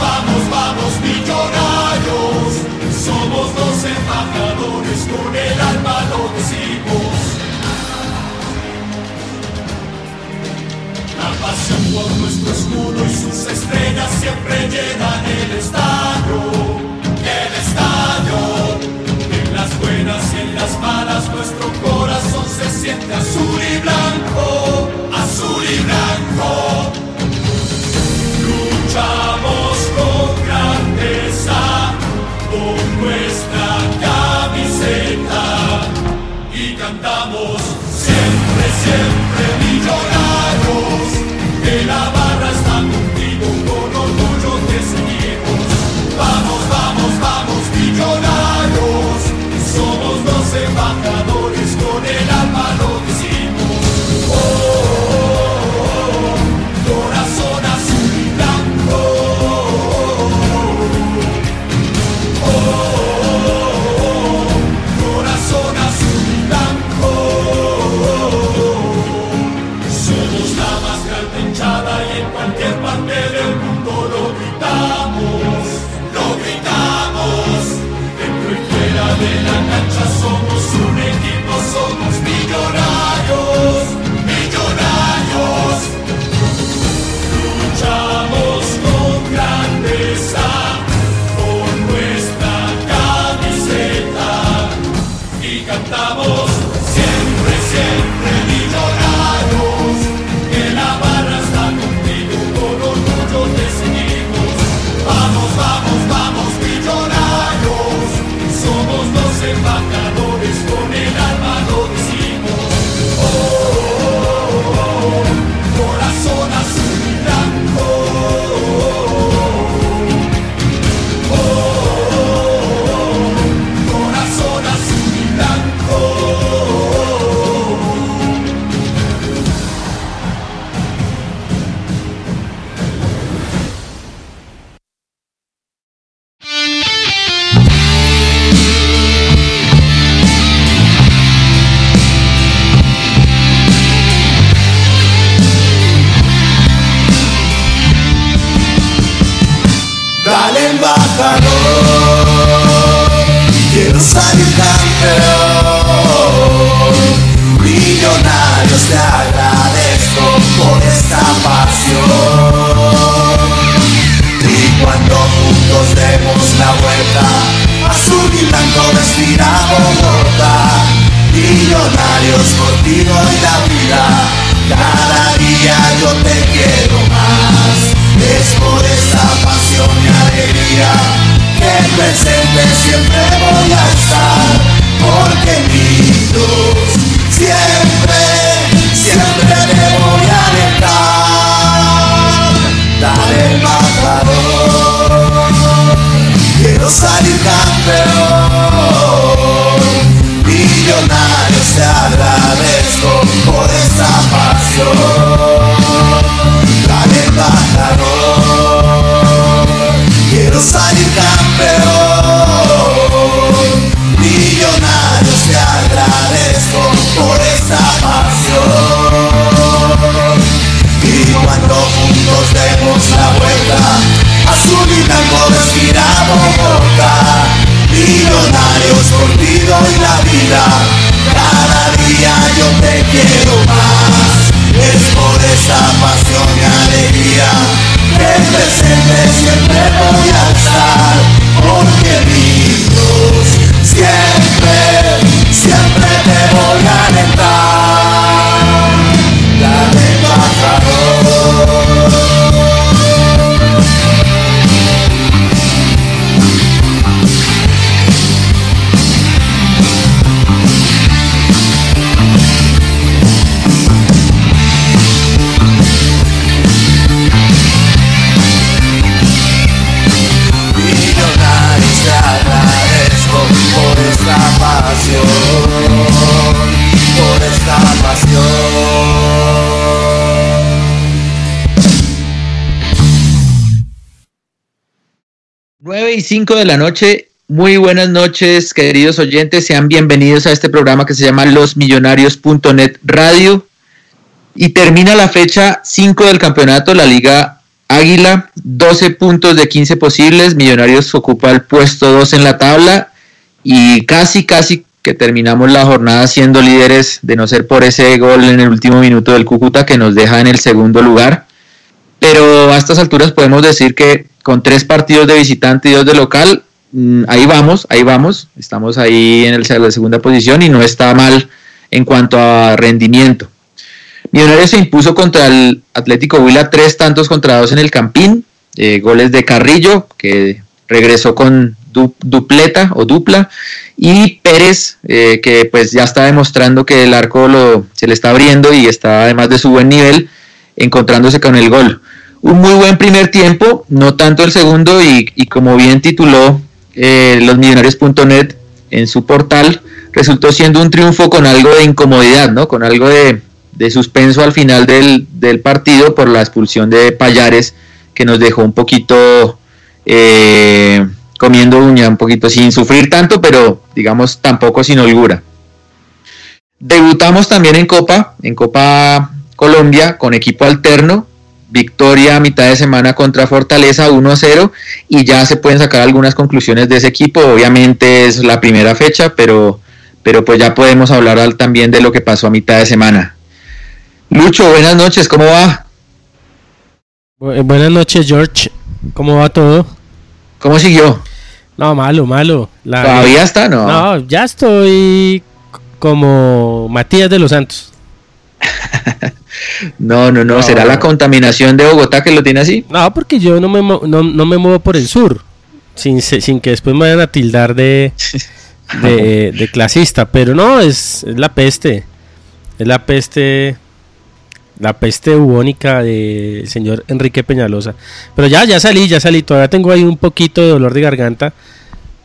Vamos, vamos, millonarios, somos los embajadores, con el alma lo decimos. La pasión por nuestro escudo y sus estrellas siempre llenan el estadio, el estadio las buenas y en las malas nuestro corazón se siente azul y blanco, azul y blanco. Luchamos contigo en la vida, cada día yo te quiero más. Es por esa pasión y alegría que presente siempre 5 de la noche. Muy buenas noches, queridos oyentes. Sean bienvenidos a este programa que se llama losmillonarios.net Radio. Y termina la fecha 5 del campeonato, la Liga Águila. 12 puntos de 15 posibles. Millonarios ocupa el puesto 2 en la tabla. Y casi, casi que terminamos la jornada siendo líderes, de no ser por ese gol en el último minuto del Cúcuta que nos deja en el segundo lugar. Pero a estas alturas podemos decir que con tres partidos de visitante y dos de local, mm, ahí vamos, ahí vamos, estamos ahí en el, la segunda posición y no está mal en cuanto a rendimiento. Millonarios se impuso contra el Atlético Huila tres tantos contra dos en el Campín, eh, goles de Carrillo, que regresó con dupleta o dupla, y Pérez, eh, que pues ya está demostrando que el arco lo, se le está abriendo y está además de su buen nivel, encontrándose con el gol. Un muy buen primer tiempo, no tanto el segundo, y, como bien tituló eh, losmillonarios.net en su portal, resultó siendo un triunfo con algo de incomodidad, ¿no? con algo de, suspenso al final del, partido por la expulsión de Payares, que nos dejó un poquito... Eh, comiendo uña un poquito, sin sufrir tanto, pero digamos tampoco sin holgura. Debutamos también en Copa, en Copa Colombia, con equipo alterno, victoria a mitad de semana contra Fortaleza 1 a 0 y ya se pueden sacar algunas conclusiones de ese equipo. Obviamente es la primera fecha, pero, pero pues ya podemos hablar también de lo que pasó a mitad de semana. Lucho, buenas noches, ¿cómo va? Buenas noches, George. ¿Cómo va todo? ¿Cómo siguió? No, malo, malo. ¿Todavía está, no? No, ya estoy como Matías de los Santos. no, no, no, ¿será la contaminación de Bogotá que lo tiene así? No, porque yo no me, no, me muevo por el sur, sin, sin que después me vayan a tildar de, de, clasista, pero no, es, es la peste, es la peste la peste bubónica del señor Enrique Peñalosa. Pero ya, ya salí, ya salí. Todavía tengo ahí un poquito de dolor de garganta.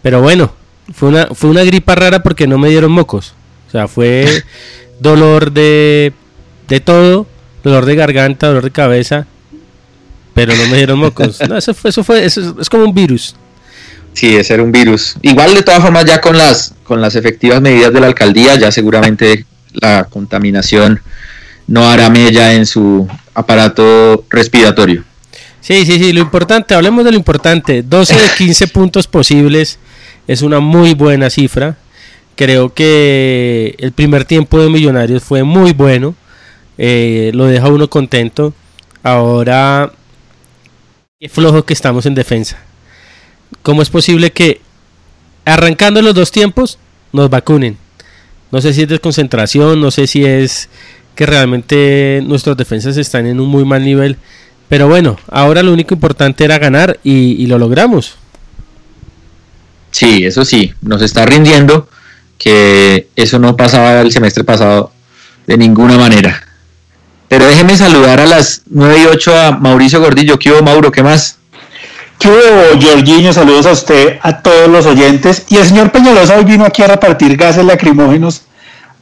Pero bueno, fue una, fue una gripa rara porque no me dieron mocos. O sea, fue dolor de, de todo, dolor de garganta, dolor de cabeza. Pero no me dieron mocos. No, eso fue, eso fue, eso es como un virus. Sí, ese era un virus. Igual de todas formas ya con las, con las efectivas medidas de la alcaldía, ya seguramente la contaminación no hará mella en su aparato respiratorio. Sí, sí, sí, lo importante, hablemos de lo importante, 12 de 15 puntos posibles es una muy buena cifra. Creo que el primer tiempo de Millonarios fue muy bueno, eh, lo deja uno contento. Ahora, qué flojo que estamos en defensa. ¿Cómo es posible que arrancando los dos tiempos nos vacunen? No sé si es desconcentración, no sé si es que realmente nuestros defensas están en un muy mal nivel. Pero bueno, ahora lo único importante era ganar y, lo logramos. Sí, eso sí, nos está rindiendo, que eso no pasaba el semestre pasado de ninguna manera. Pero déjeme saludar a las 9 y 8 a Mauricio Gordillo. ¿Qué hubo, Mauro? ¿Qué más? ¿Qué hubo, Jorginho? Saludos a usted, a todos los oyentes. Y el señor Peñalosa hoy vino aquí a repartir gases lacrimógenos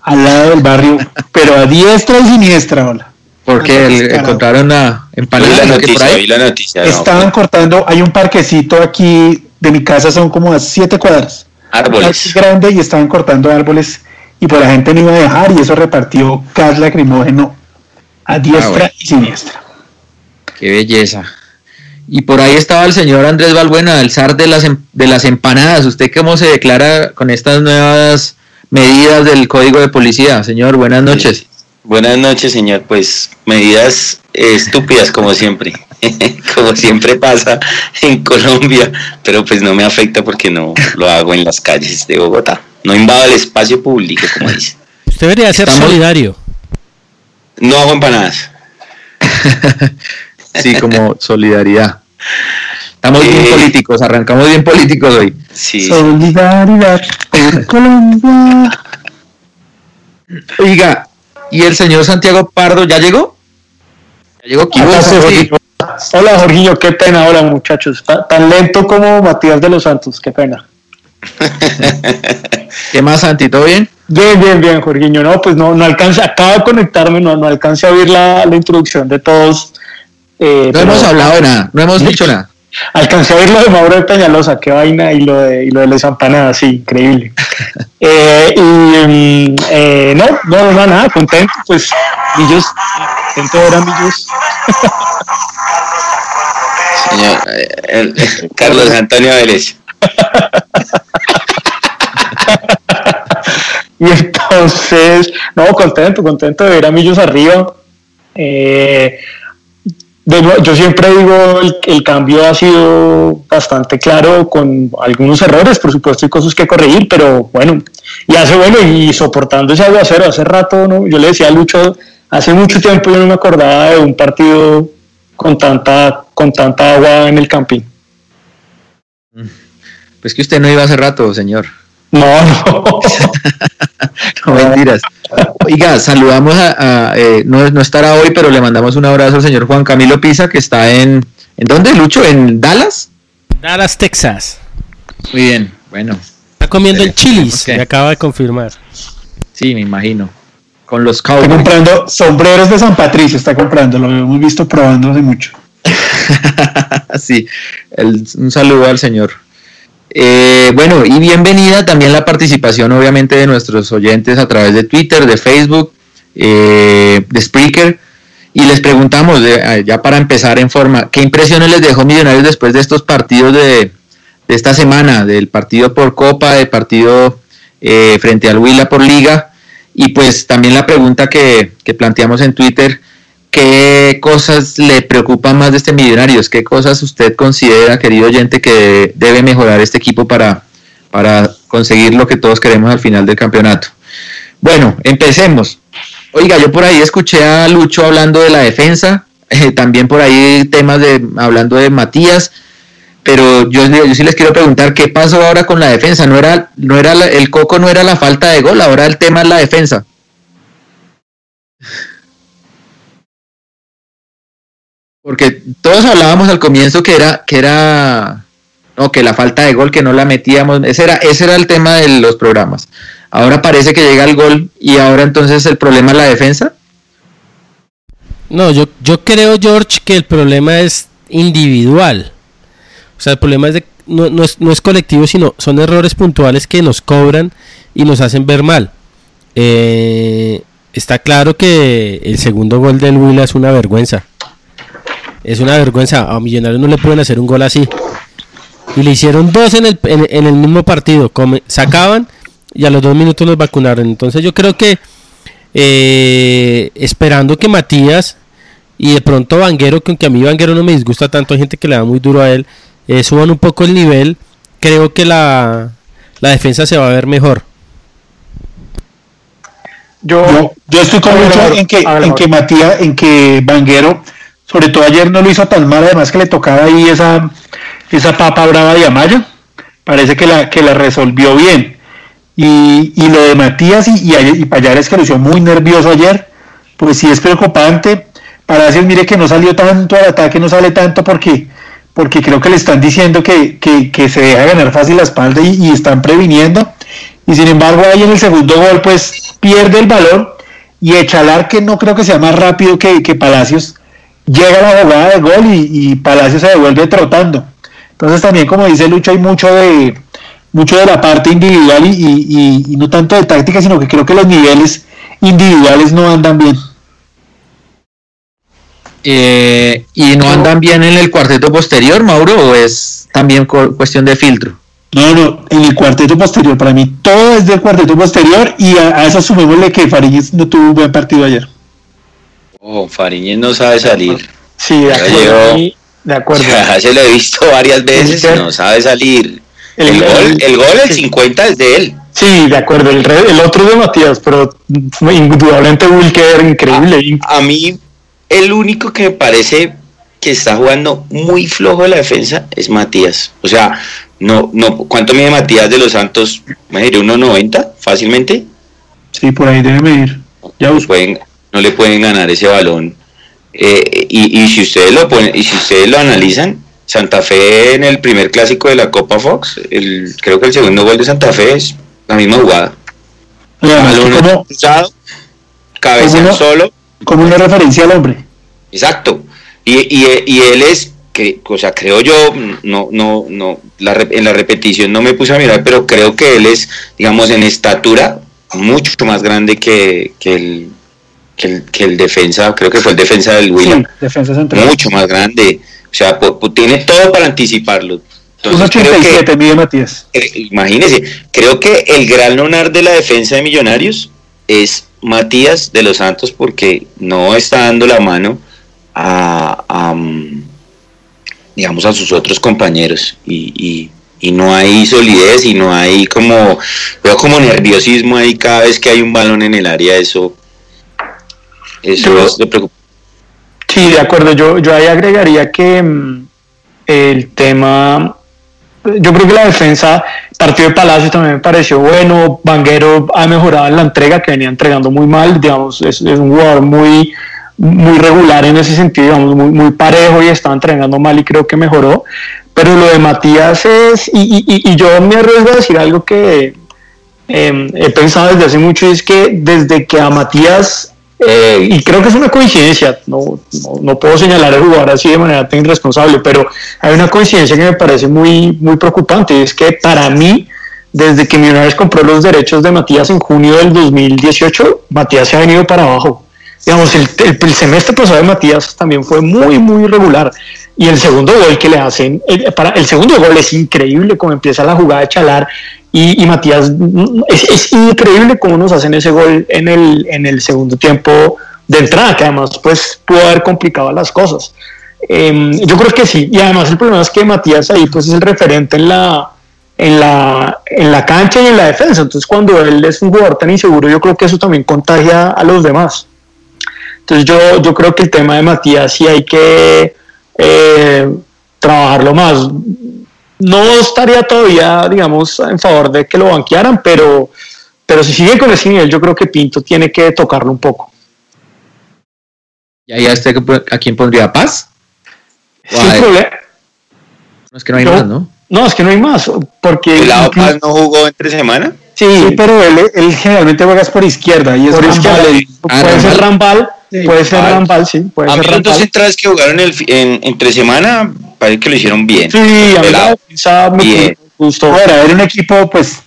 al lado del barrio, pero a diestra y siniestra, hola. Porque encontraron una empanada. La noticia, la noticia, Estaban cortando, hay un parquecito aquí de mi casa, son como a siete cuadras. Árboles. grande y estaban cortando árboles y pues la gente no iba a dejar y eso repartió gas lacrimógeno a ah, diestra y siniestra. Qué belleza. Y por ahí estaba el señor Andrés Balbuena, el zar de las, em, de las empanadas. ¿Usted cómo se declara con estas nuevas medidas del Código de Policía. Señor, buenas noches. Buenas noches, señor. Pues medidas estúpidas como siempre, como siempre pasa en Colombia, pero pues no me afecta porque no lo hago en las calles de Bogotá. No invado el espacio público, como dice. Usted debería ser solidario. No hago empanadas. sí, como solidaridad. Estamos bien eh, políticos, arrancamos bien políticos hoy. Sí. Solidaridad por Colombia. Oiga, ¿y el señor Santiago Pardo ya llegó? Ya llegó aquí. Hola, Jorginho, qué pena, hola muchachos. Tan lento como Matías de los Santos, qué pena. ¿Qué más, Santi? ¿Todo bien? Bien, bien, bien, Jorginho. No, pues no, no alcancé, acabo de conectarme, no, no alcancé a oír la, la introducción de todos. Eh, no hemos hablado de nada, no hemos dicho nada. Alcancé a oír lo de Mauro de Peñalosa, qué vaina, y lo de, y lo de las empanadas, sí, increíble. Eh, y mm, eh, no, no, no, nada, contento, pues, Millos, contento de ver a Millos. Señor, eh, el- Carlos Antonio Vélez. Y entonces, no, contento, contento de ver a Millos arriba. Eh, yo siempre digo, el, el cambio ha sido bastante claro, con algunos errores, por supuesto, y cosas que corregir, pero bueno, y hace bueno, y soportando ese aguacero, hace rato, ¿no? yo le decía a Lucho, hace mucho tiempo yo no me acordaba de un partido con tanta, con tanta agua en el campín. Pues que usted no iba hace rato, señor. No, no. No mentiras. Oiga, saludamos a, a, eh, no, no estará hoy, pero le mandamos un abrazo al señor Juan Camilo Pisa, que está en, ¿en dónde, Lucho? ¿En Dallas? Dallas, Texas. Muy bien, bueno, Está comiendo en Chili's, Ok. me acaba de confirmar. sí, me imagino. Con los Está Cowboys. comprando sombreros de San Patricio, está comprando, lo hemos visto probando hace mucho. sí, el- un saludo al señor. Eh, bueno, y bienvenida también la participación, obviamente, de nuestros oyentes a través de Twitter, de Facebook, eh, de Spreaker. Y les preguntamos, de- ya para empezar en forma, ¿qué impresiones les dejó Millonarios después de estos partidos de, de esta semana? Del partido por Copa, del partido eh, frente al Huila por Liga. Y pues también la pregunta que, que planteamos en Twitter, ¿qué cosas le preocupan más de este Millonarios? ¿Qué cosas usted considera, querido oyente, que debe mejorar este equipo para, para conseguir lo que todos queremos al final del campeonato? Bueno, empecemos. Oiga, yo por ahí escuché a Lucho hablando de la defensa, eh, también por ahí temas de hablando de Matías, pero yo, yo sí les quiero preguntar qué pasó ahora con la defensa. No era, no era el coco, no era la falta de gol, ahora el tema es la defensa. Porque todos hablábamos al comienzo que era, que era, no, que la falta de gol, que no la metíamos, ese era, ese era el tema de los programas. Ahora parece que llega el gol y ahora entonces el problema es la defensa. No, yo, yo creo, George, que el problema es individual. O sea, el problema es de, no, no es, no es colectivo, sino son errores puntuales que nos cobran y nos hacen ver mal. Eh, está claro que el segundo gol del Huila es una vergüenza. Es una vergüenza. A Millonarios no le pueden hacer un gol así. Y le hicieron dos en el, en, en el mismo partido. Come- sacaban y a los dos minutos los vacunaron. Entonces yo creo que eh, esperando que Matías y de pronto Vanguero, que aunque a mí Vanguero no me disgusta tanto, hay gente que le da muy duro a él, eh, suban un poco el nivel, creo que la, la defensa se va a ver mejor. Yo, yo estoy con Mauro, en que, en que Matías, en que Vanguero, sobre todo ayer no lo hizo tan mal, además que le tocaba ahí esa, esa papa brava de Amaya, parece que la, que la resolvió bien. Y, y lo de Matías y, y, y Payares que hizo muy nervioso ayer, pues sí es preocupante. Palacios, mire que no salió tanto al ataque, no sale tanto porque, porque creo que le están diciendo que, que, que se deja ganar fácil la espalda y, están previniendo. Y sin embargo, ahí en el segundo gol, pues pierde el balón y Echalar, que no creo que sea más rápido que, que Palacios, llega la jugada de gol y, y Palacios se devuelve trotando. Entonces también, como dice Lucho, hay mucho de mucho de la parte individual y, y- no tanto de táctica, sino que creo que los niveles individuales no andan bien. Eh, ¿Y no andan bien en el cuarteto posterior, Mauro, o es también cu- cuestión de filtro? No, no, en el cuarteto posterior, para mí todo es del cuarteto posterior y a, a eso sumémosle que Fariñez no tuvo un buen partido ayer. Ojo, Fariñez no sabe salir. Sí, de acuerdo. De acuerdo. Ya se lo he visto varias veces no sabe salir. El- El, gol, el- gol, el sí. 50 es de él. Sí, de acuerdo. El, el otro de Matías, pero indudablemente Wilker increíble. A mí, el único que me parece que está jugando muy flojo de la defensa es Matías. O sea, no, no, ¿cuánto mide Matías de los Santos? Me diré 1.90 fácilmente. Sí, por ahí debe medir. Ya busco. pueden, no le pueden ganar ese balón. Eh, y, y si ustedes lo ponen, y si ustedes lo analizan, Santa Fe en el primer clásico de la Copa Fox, el, creo que el segundo gol de Santa Fe es la misma jugada. Balón cruzado, no- solo, como una referencia al hombre. exacto. Y, y, y él es que, o sea, creo yo, no, no, no, la, en la repetición no me puse a mirar, pero creo que él es, digamos, en estatura mucho más grande que, que el, que el, defensa, creo que fue el defensa del William. defensa central. Mucho más grande. O sea, tiene todo para anticiparlo. Entonces, 87 mide Matías. imagínese, creo que el gran lunar de la defensa de Millonarios es Matías de los Santos porque no está dando la mano a, mm, digamos, a sus otros compañeros y, y, no hay solidez y no hay como, veo como nerviosismo ahí cada vez que hay un balón en el área, eso, eso es preocupa. Sí, de acuerdo, yo, yo ahí agregaría que mm, el tema yo creo que la defensa, partido de Palacio también me pareció bueno. Vanguero ha mejorado en la entrega, que venía entregando muy mal. Digamos, es, un jugador muy, muy regular en ese sentido, digamos, muy, muy parejo y estaba entregando mal y creo que mejoró. Pero lo de Matías es, y, y, y yo me arriesgo a decir algo que eh, he pensado desde hace mucho, y es que desde que a Matías eh, y creo que es una coincidencia, no, no, puedo señalar al jugador así de manera tan irresponsable, pero hay una coincidencia que me parece muy, muy preocupante, y es que para mí, desde que Millonarios compró los derechos de Matías en junio del 2018, Matías se ha venido para abajo. Digamos, el, el, semestre pasado de Matías también fue muy, muy irregular. Y el segundo gol que le hacen, el, para, el segundo gol es increíble, como empieza la jugada de Chalar y, Matías, es, increíble cómo nos hacen ese gol en el, en el segundo tiempo de entrada, que además pues pudo haber complicado las cosas. Em, yo creo que sí, y además el problema es que Matías ahí pues es el referente en la, en la, en la cancha y en la defensa, entonces cuando él es un jugador tan inseguro, yo creo que eso también contagia a los demás. Entonces yo, yo creo que el tema de Matías sí hay que eh, trabajarlo más no estaría todavía, digamos, en favor de que lo banquearan, pero, pero si sigue con ese nivel, yo creo que Pinto tiene que tocarlo un poco. ¿Y ahí a, este, a quién pondría Paz? problema. No es que no hay más, ¿no? No, es que no hay más, porque... ¿El lado Paz no jugó entre semana? Sí, pero él, él, generalmente juega por izquierda y es por izquierda. Ah, puede ser Rambal, puede ser Rambal, sí, puede a ser mí Rambal. Los centrales que jugaron el, en, entre semana parece que lo hicieron bien. Sí, a mí me gustó. Ahora, era un equipo, pues,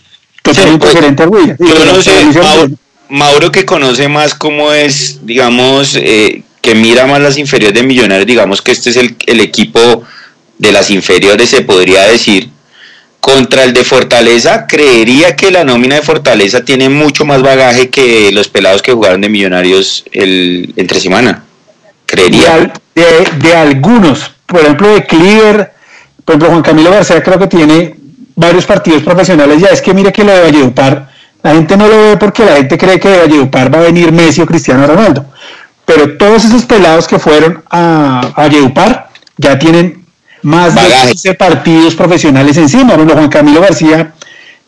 totalmente pues, diferente a. Yo no sé, Mauro, que conoce más cómo es, digamos, eh, que mira más las inferiores de Millonarios, digamos que este es el, el equipo de las inferiores, se podría decir. Contra el de Fortaleza, creería que la nómina de Fortaleza tiene mucho más bagaje que los pelados que jugaron de Millonarios el entre semana. Creería. De, de, de algunos, por ejemplo, de Cleaver, por ejemplo, Juan Camilo García creo que tiene varios partidos profesionales. Ya es que mire que lo de Valledupar, la gente no lo ve porque la gente cree que de Valledupar va a venir Messi o Cristiano Ronaldo. Pero todos esos pelados que fueron a, Valledupar ya tienen más de 15 partidos profesionales encima. Bueno, Juan Camilo García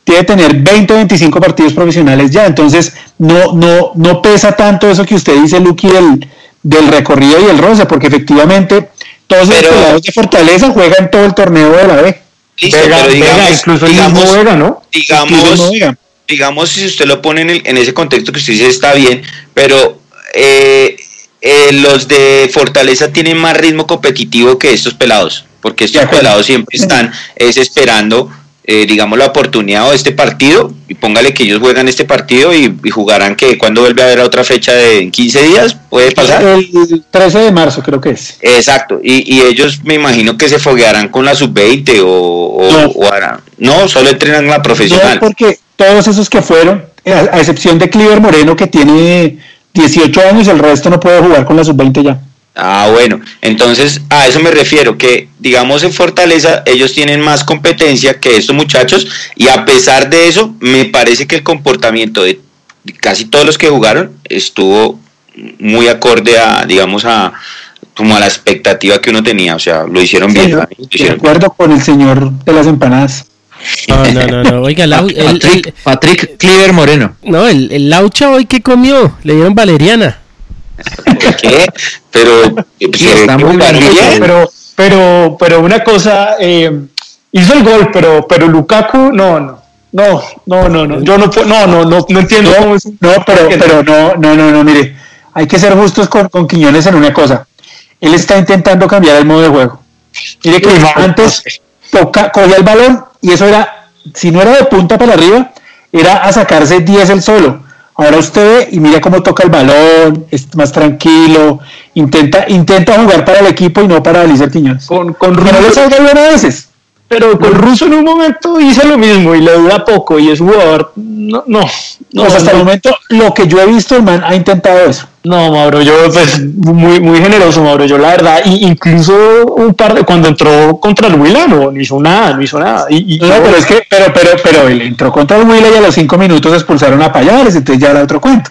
tiene tener 20 o 25 partidos profesionales ya. Entonces, no, no, no pesa tanto eso que usted dice, Luqui, del, del recorrido y el roce, porque efectivamente todos los jugadores de Fortaleza juegan todo el torneo de la B. Vega, digamos, incluso digamos, Vega, ¿no? Digamos, digamos, si usted lo pone en, el, en, ese contexto que usted dice está bien, pero eh, eh, los de Fortaleza tienen más ritmo competitivo que estos pelados, porque estos pelados siempre están es esperando eh, digamos, la oportunidad de este partido, y póngale que ellos juegan este partido y, jugarán que cuando vuelve a haber otra fecha de 15 días, puede pasar. El 13 de marzo creo que es. Exacto, y, ellos me imagino que se foguearán con la sub-20 o, no. harán. No, solo entrenan la profesional. No, porque todos esos que fueron, a, excepción de Cliver Moreno que tiene 18 años, el resto no puede jugar con la sub-20 ya. Ah, bueno, entonces a eso me refiero, que digamos en Fortaleza ellos tienen más competencia que estos muchachos y a pesar de eso me parece que el comportamiento de casi todos los que jugaron estuvo muy acorde a, digamos, a como a la expectativa que uno tenía, o sea, lo hicieron bien. de acuerdo con el señor de las empanadas. No, no, no, no. Oiga, Patrick, Patrick Cliver Moreno. No, el, el Laucha hoy que comió, le dieron valeriana. ¿Qué? Pero, pero, pero, pero una cosa, eh, hizo el gol, pero, pero Lukaku, no, no. No, no, no, no, yo no no, no, no, no entiendo no, No, pero, pero no, no, no, no, mire, hay que ser justos con, con Quiñones en una cosa. Él está intentando cambiar el modo de juego. Mire que antes toca, cogía el balón y eso era, si no era de punta para arriba, era a sacarse 10 el solo. Ahora usted ve y mira cómo toca el balón, es más tranquilo, intenta, intenta jugar para el equipo y no para Alicia Quiñones. Con, con No le Russo, salga bien a veces. pero con Russo en un momento hizo lo mismo y le dura poco y es jugador. No, no, no, Pues hasta no, el momento, lo que yo he visto, el man ha intentado eso. No, Mauro, yo pues muy, muy generoso, Mauro, yo la verdad, y incluso un par de cuando entró contra el Huila no, no hizo nada, no hizo nada. Y, y No, pero es que, pero, pero, pero él entró contra el Huila y a los cinco minutos expulsaron a Payares, entonces ya era otro cuento.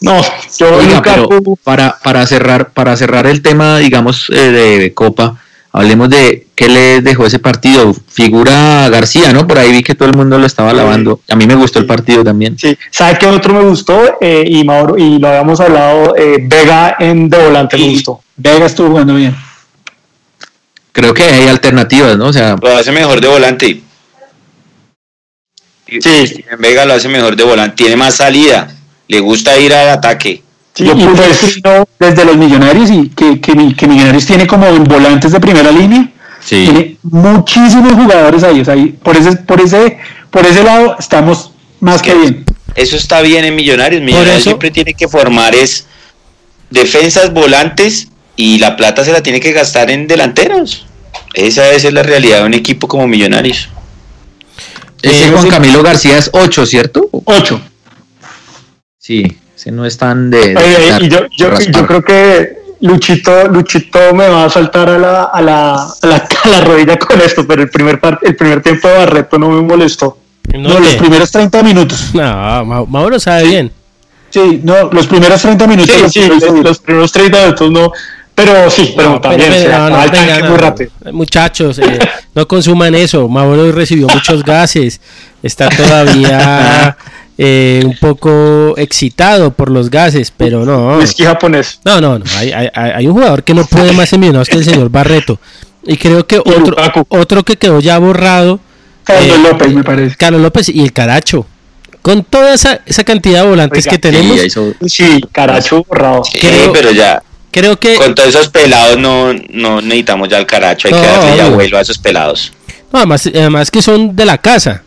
no, yo Oiga, nunca pero para, para cerrar, para cerrar el tema, digamos, eh, de, de Copa, hablemos de qué le dejó ese partido. Figura García, ¿no? Por ahí vi que todo el mundo lo estaba alabando. A mí me gustó el partido también. Sí, ¿sabe qué otro me gustó? Eh, y Mauro, y lo habíamos hablado, eh, Vega en de volante me gustó. Vega estuvo jugando bien. Creo que hay alternativas, ¿no? O sea, Lo hace mejor de volante. Sí. En Vega lo hace mejor de volante. Tiene más salida. Le gusta ir al ataque. Sí, yo y puse pues- desde los Millonarios y que, que, que Millonarios tiene como volantes de primera línea. sí. Tiene muchísimos jugadores ahí. O sea, ahí, por, ese, por, ese, por ese lado estamos más que que- bien. Eso está bien en Millonarios. Millonarios eso- siempre tiene que formar es defensas, volantes y la plata se la tiene que gastar en delanteros. Esa, esa es la realidad de un equipo como Millonarios. Ese Eh, Juan. Camilo García es 8, ¿cierto? Ocho. Sí, ese no es tan de... de Oye, y yo, yo, yo creo que Luchito, Luchito me va a saltar a la, a la, a la, a la rodilla con esto, pero el primer, par- el primer tiempo de Barreto no me molestó. No, No, los primeros 30 minutos. No, Ma- Mauro sabe bien. Sí, no, los primeros 30 minutos. Sí, los sí, primeros los, los primeros 30 minutos no, pero sí, pero No, también, pero- pero no, venga, muy rápido. Muchachos, eh, no consuman eso. Mauro recibió muchos gases. Está todavía eh, un poco excitado por los gases, pero no. Whisky japonés. No, no, no. Hay, hay- hay un jugador que no puede más en Millonarios que el señor Barreto. Y creo que otro, otro que quedó ya borrado, Carlos eh, López, me parece. Carlos López y el Caracho. Con toda esa, esa cantidad de volantes Oiga, que tenemos, Sí, caracho borrado. Sí, Creo- pero ya creo que con todos esos pelados no, no necesitamos ya el caracho. Hay que darle ya vuelo a esos pelados. No, además, además que son de la casa.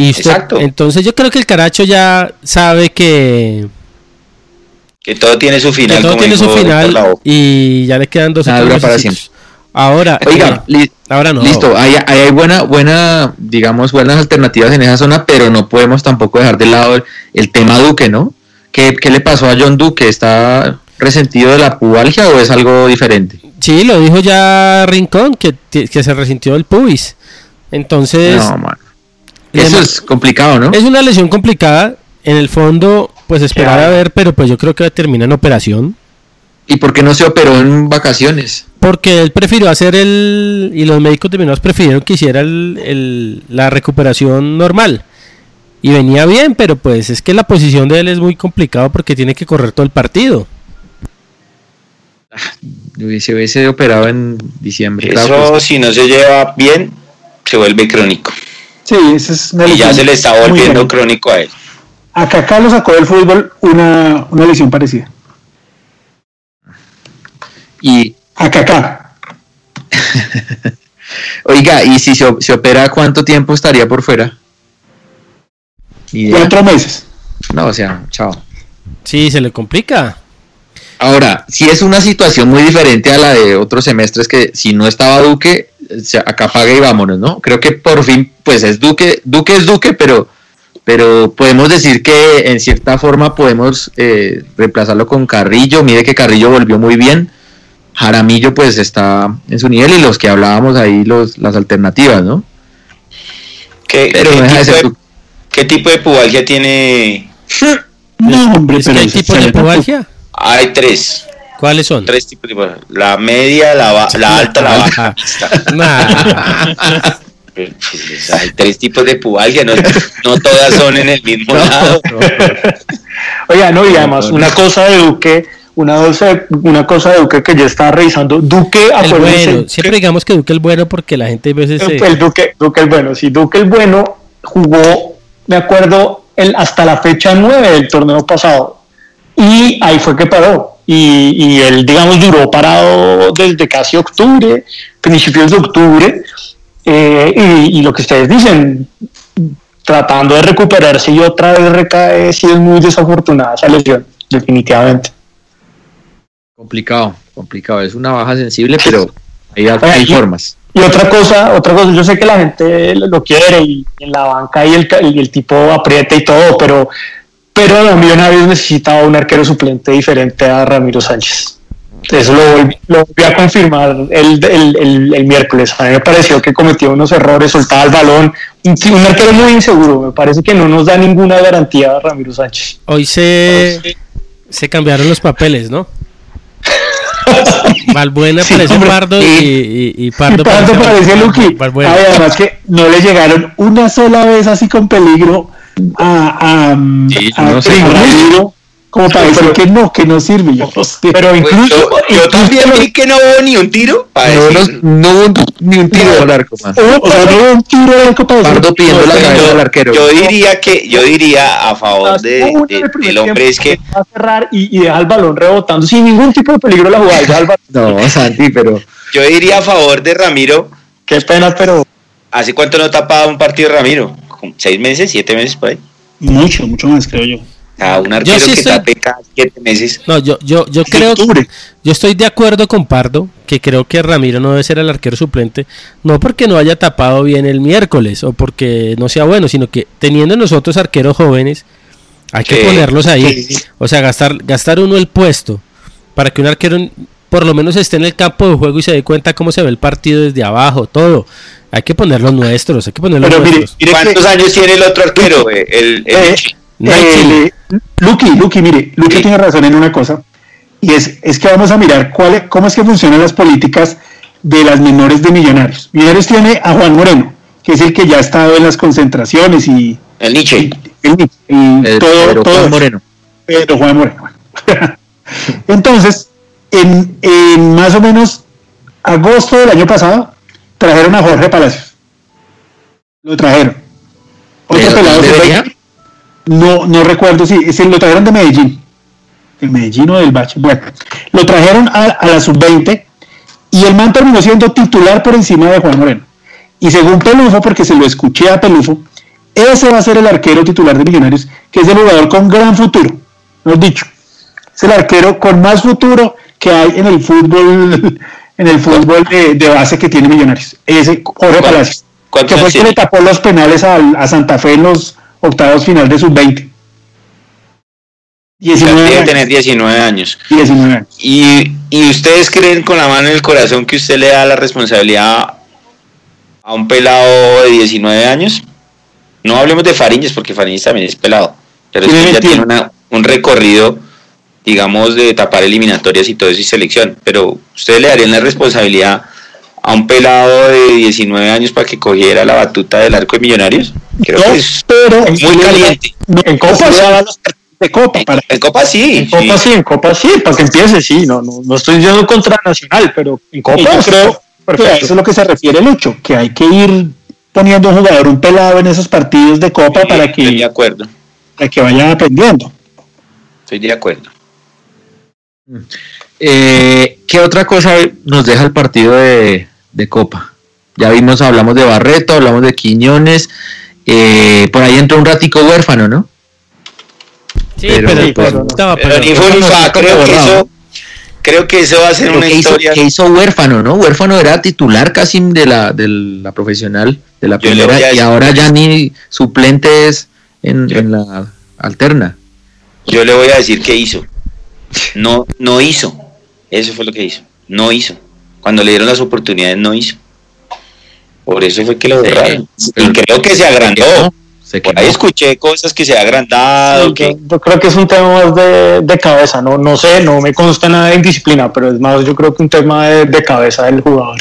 Y usted- Exacto. entonces yo creo que el Caracho ya sabe que, Que todo tiene su que final. todo como tiene su final y ya le quedan dos para. Ahora, Oiga, eh, ahora no. listo, hay, hay, hay buena, buena, digamos, buenas alternativas en esa zona, pero no podemos tampoco dejar de lado el, el tema Duque, ¿no? ¿Qué, ¿Qué le pasó a John Duque? ¿Está resentido de la pubalgia o es algo diferente? Sí, lo dijo ya Rincón, que, que se resintió el pubis. Entonces, no, Eso es complicado, ¿no? es una lesión complicada. En el fondo, pues esperar a ver, pero pues yo creo que termina en operación. ¿Y por qué no se operó en vacaciones? Porque él prefirió hacer el. Y los médicos terminados prefirieron que hiciera el, el- la recuperación normal. Y venía bien, pero pues es que la posición de él es muy complicado porque tiene que correr todo el partido. Se hubiese operado en diciembre. Eso, si no se lleva bien, se vuelve crónico. Sí, esa es una Y ya se le está volviendo crónico a él. A Kaká lo sacó del fútbol una, una lesión parecida. Y, A Kaká. oiga, y si se, se opera, ¿cuánto tiempo estaría por fuera? Cuatro meses. No, o sea, chao. Sí, se le complica. Ahora, si es una situación muy diferente a la de otros semestres que si no estaba Duque, acá paga y vámonos, ¿no? Creo que por fin, pues es Duque, Duque es Duque, pero, pero podemos decir que en cierta forma podemos eh, reemplazarlo con Carrillo. Mire que Carrillo volvió muy bien. Jaramillo pues está en su nivel y los que hablábamos ahí, los, las alternativas, ¿no? ¿Qué, Pero qué no deja de tipo de, Duque. qué tipo de pubalgia tiene? No, hombre, es que pero hay tipos de pubalgia. Hay tres. ¿Cuáles son? Tres tipos de pubalgia. La media, la, ba- la alta, la baja. Nah. Pues, hay tres tipos de pubalgia, no, no todas son en el mismo lado. Oiga, no, y además, una cosa de Duque, una cosa, una cosa de Duque que yo estaba revisando, Duque, El bueno. que- Siempre digamos que Duque el bueno porque la gente a veces se... el Duque, Duque el bueno, sí, Duque el bueno jugó, me acuerdo, el, hasta la fecha 9 del torneo pasado. Y ahí fue que paró. Y, y él, digamos, duró parado desde casi octubre, principios de octubre, eh, y, y lo que ustedes dicen, tratando de recuperarse y otra vez recae, sí es muy desafortunada esa lesión, definitivamente. Complicado, complicado. Es una baja sensible, pero hay, hay formas. Y otra cosa, otra cosa, yo sé que la gente lo quiere y en la banca y el, y el tipo aprieta y todo, pero, pero la Millonarios necesitaba un arquero suplente diferente a Ramiro Sánchez. Eso lo volví, lo volví a confirmar el, el, el, el miércoles. A mí me pareció que cometió unos errores, soltaba el balón. Un, un arquero muy inseguro. Me parece que no nos da ninguna garantía a Ramiro Sánchez. Hoy se, se cambiaron los papeles, ¿no? Valbuena Sí, parece hombre. Pardo y, y, y Pardo, y Pardo parece Luqui. Valbuena. Ay, además que no le llegaron una sola vez así con peligro a, a, Sí, a no sé. Ramiro, como para decir que no, que no sirve. Yo no sé. Pero Pues incluso, yo, yo también vi que no hubo ni un tiro para No, decir. no, no hubo ni un tiro al arco, man. o sea, no hubo un tiro de arco para Pardo pidiendo la Pues cabeza yo, del arquero. yo diría que yo diría a favor de, de- del hombre es que va a cerrar y, y deja el balón rebotando sin ningún tipo de peligro la jugada. deja el balón. No, Santi, pero yo diría a favor de Ramiro. Qué pena, pero ¿Hace cuánto no tapaba un partido Ramiro? ¿Como ¿Seis meses? ¿Siete meses por ahí? mucho, mucho más, creo yo. O sea, un arquero sí que estoy- tape cada siete meses. No, yo, yo, yo creo octubre. Yo estoy de acuerdo con Pardo, que creo que Ramiro no debe ser el arquero suplente, no porque no haya tapado bien el miércoles o porque no sea bueno, sino que teniendo nosotros arqueros jóvenes, hay que ponerlos ahí. sí. O sea, gastar, gastar uno el puesto para que un arquero por lo menos esté en el campo de juego y se dé cuenta cómo se ve el partido desde abajo, todo. Hay que poner los nuestros, hay que poner los Pero nuestros. mire ¿Cuántos que- años tiene el otro arquero? eh, El, el Eh? Nike. Eh, Lucky, Lucky, mire, Lucky Sí. tiene razón en una cosa, y es, es que vamos a mirar cuál, cómo es que funcionan las políticas de las menores de Millonarios. Millonarios tiene a Juan Moreno, que es el que ya ha estado en las concentraciones y, el Nietzsche. y- y- y todo, Pedro todo Juan. Moreno. Pedro Juan Moreno. Entonces, en, en más o menos agosto del año pasado, trajeron a Jorge Palacios. Lo trajeron. Otro ¿Pero pelado no, no recuerdo si ese lo trajeron de Medellín. De Medellín o del Bache. Bueno, lo trajeron a, a la sub-20 y el man terminó siendo titular por encima de Juan Moreno. Y según Pelufo, porque se lo escuché a Pelufo, ese va a ser el arquero titular de Millonarios, que es el jugador con gran futuro. Hemos dicho, es el arquero con más futuro que hay en el fútbol, en el fútbol de, de base que tiene Millonarios. Ese Jorge Palacios. ¿Cuántos Que fue el que le tapó los penales al- a, Santa Fe en los octavos final de sub-20. 19 Debe años. tener 19 años. 19 años. Y, y ustedes creen con la mano en el corazón que usted le da la responsabilidad a un pelado de 19 años? No hablemos de Fariñez, porque Fariñez también es pelado. Pero que ya 21. tiene una- un recorrido, digamos, de tapar eliminatorias y todo eso y selección. Pero ustedes le darían la responsabilidad a un pelado de 19 años para que cogiera la batuta del arco de millonarios. Creo No, que es pero muy caliente. En Copa Sí, de Copa. Para, En Copa sí. En Copa sí. en Copa sí, para que empiece, sí. No, no, no estoy diciendo contra Nacional, pero en Copa yo creo que a perfecto. eso es lo que se refiere Lucho, que hay que ir poniendo un jugador, un pelado en esos partidos de Copa para Estoy de que, acuerdo. para que vaya aprendiendo. Estoy de acuerdo. Eh, ¿Qué otra cosa nos deja el partido de, de Copa? Ya vimos, hablamos de Barreto, hablamos de Quiñones. eh, por ahí entró un ratico huérfano, ¿no? Sí, pero- pero, sí, pues, pero- no, Pero pero- ni fu ni no, fa, está como creo que eso creo que eso va a ser Pero una que hizo, historia que hizo huérfano, ¿no? Huérfano era titular casi de la, de la profesional, de la primera, y decir- ahora ya ni suplente es en, en la alterna. yo le voy a decir qué hizo no no hizo. Eso fue lo que hizo. No hizo. Cuando le dieron las oportunidades no hizo. Por eso fue que lo borraron. y creo que se agrandó. Se quemó. ahí escuché cosas que se ha agrandado Sí, que yo, yo creo que es un tema más de, de cabeza, no, no sé, no me consta nada de indisciplina, pero es más, yo creo que un tema de, de cabeza del jugador.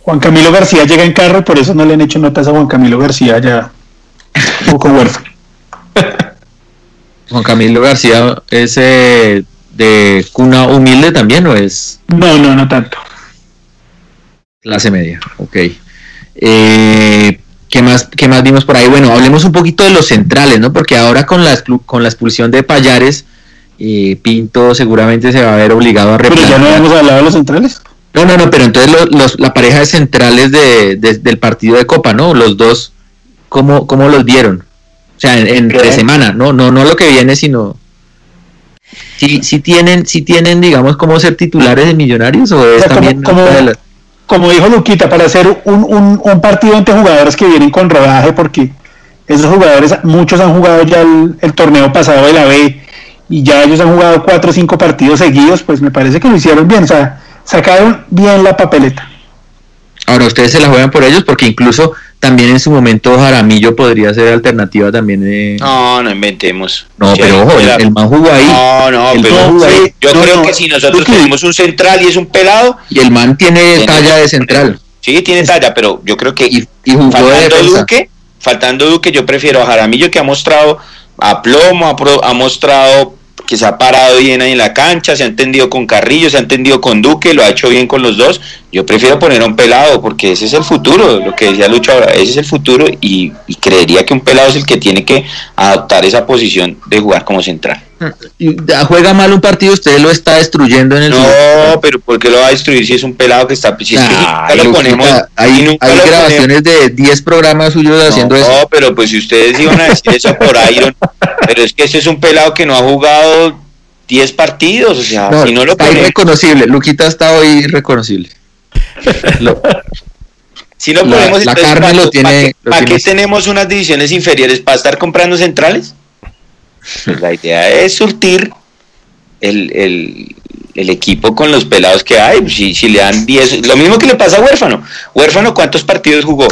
Juan Camilo García llega en carro y por eso no le han hecho notas a Juan Camilo García ya. Un poco huérfano. Juan Camilo García es eh, de cuna humilde también o es No, no, no tanto. clase media? Ok. Eh, ¿qué, más, ¿Qué más vimos por ahí? Bueno, hablemos un poquito de los centrales, ¿no? Porque ahora con la, con la expulsión de Payares, eh, Pinto seguramente se va a ver obligado a Pero ya no replantear. habíamos hablado de los centrales. No, no, no, pero entonces lo- los- la pareja de centrales de, de- del partido de Copa, ¿no? Los dos, ¿cómo, cómo los vieron? O sea, en, entre semana, no, no, no lo que viene, sino... Si, si tienen, si tienen, digamos, cómo ser titulares de millonarios o es O sea, como- también como- Como dijo Luquita, para hacer un, un, un partido entre jugadores que vienen con rodaje, porque esos jugadores, muchos han jugado ya el, el torneo pasado de la B y ya ellos han jugado cuatro o cinco partidos seguidos, pues me parece que lo hicieron bien, o sea, sacaron bien la papeleta. Ahora ustedes se la juegan por ellos porque incluso también en su momento Jaramillo podría ser alternativa también de... No, no inventemos. No, Sí, pero ojo, el, man jugó ahí. No, no, El pero ahí. yo No, creo no, que si nosotros tenemos un central y es un pelado, Y el man tiene talla de central. sí, tiene talla, pero yo creo que Y, y jugó de faltando defensa. Duque, faltando Duque, yo prefiero a Jaramillo que ha mostrado a plomo, ha, pro- ha mostrado que se ha parado bien ahí en la cancha, se ha entendido con Carrillo, se ha entendido con Duque, lo ha hecho bien con los dos. Yo prefiero poner a un pelado porque ese es el futuro, lo que decía Lucho ahora, ese es el futuro y, y creería que un pelado es el que tiene que adoptar esa posición de jugar como central. Y, juega mal un partido, usted lo está destruyendo en el No, pero ¿por qué lo va a destruir si es un pelado que está... Si es que nunca lo ponemos, hay, nunca hay lo ponemos. grabaciones de 10 programas suyos haciendo no, eso. pero pues si ustedes iban a decir eso por Iron, pero es que este es un pelado que no ha jugado 10 partidos, o sea, No, si no lo está ponemos, irreconocible. Luquita está hoy irreconocible. Lo- si lo la- ponemos la entonces, carne ¿para, lo tiene- para qué- lo para qué tiene- tenemos unas divisiones inferiores? ¿Para estar comprando centrales? Pues la idea es surtir el, el- el equipo con los pelados que hay. Si, si le dan 10, lo mismo que le pasa a Huérfano. Huérfano, ¿cuántos partidos jugó?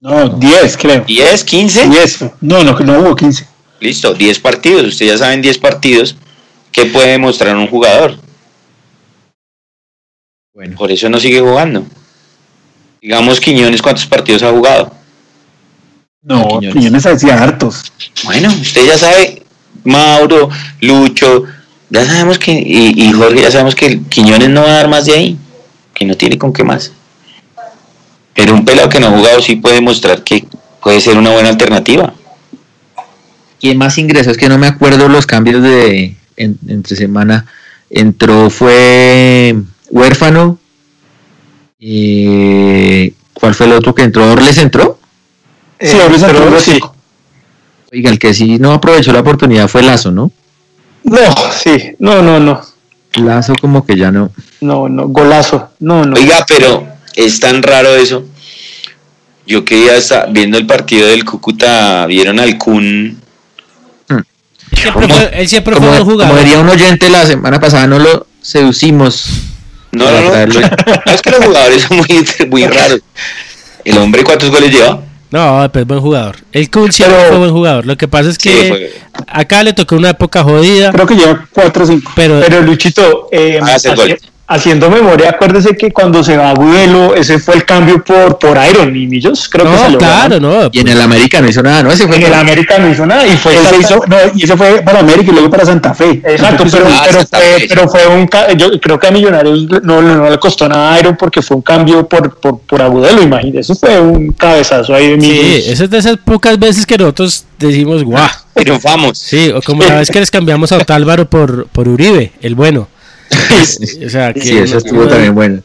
No, 10 creo. ¿10, 15? 10. No, no, no hubo 15. Listo, 10 partidos. Ustedes ya saben 10 partidos. ¿Qué puede demostrar un jugador? Bueno. Por eso no sigue jugando. Digamos Quiñones, ¿cuántos partidos ha jugado? No, Quiñones. Quiñones hacía hartos. Bueno, usted ya sabe, Mauro, Lucho, ya sabemos que, y, y Jorge, ya sabemos que el Quiñones no va a dar más de ahí, que no tiene con qué más. Pero un pelado que no ha jugado sí puede demostrar que puede ser una buena alternativa. ¿Quién más ingresó? Es que no me acuerdo los cambios de en- entre semana. Entró, fue Huérfano. Eh, ¿Cuál fue el otro que entró? ¿Orles entró? Sí, pero entró sí. Oiga, el que sí no aprovechó la oportunidad fue Lazo, ¿no? No, sí, no, no, no, Lazo como que ya no. no, no, golazo, no, no. Oiga, pero es tan raro eso. Yo que ya está viendo el partido del Cúcuta, vieron al Kun. Siempre fue- él siempre fue Como, buen como jugador. diría un oyente la semana pasada, no lo seducimos. No, no, no. No, es que los jugadores son muy, muy raros. El hombre, ¿cuántos goles lleva? No, pues buen jugador. El Kun siempre Pero- fue buen jugador. Lo que pasa es que acá le tocó una época jodida, Creo que lleva 4 o 5. pero, Pero Luchito, eh, Ah, hace. Haciendo memoria, acuérdese que cuando se va a Gudelo, ese fue el cambio por, por Iron y Millos, creo que no, salió claro, no. Y en el América no hizo nada, ¿no? Ese fue En el América no hizo nada y fue Él se exacta- hizo, no, y ese fue para América y luego para Santa Fe. Exacto, pero, Ah, pero, Santa fue, Fe. pero fue un yo creo que a Millonarios no, no, no le costó nada a Iron porque fue un cambio por, por, por Agudelo, imagínese, eso fue un cabezazo ahí de Sí, Millos. esa es de esas pocas veces que nosotros decimos, guau. Triunfamos. Sí, o como la vez que les cambiamos a Otálvaro por, por Uribe, el bueno. O sea, que Sí, eso estuvo también bueno.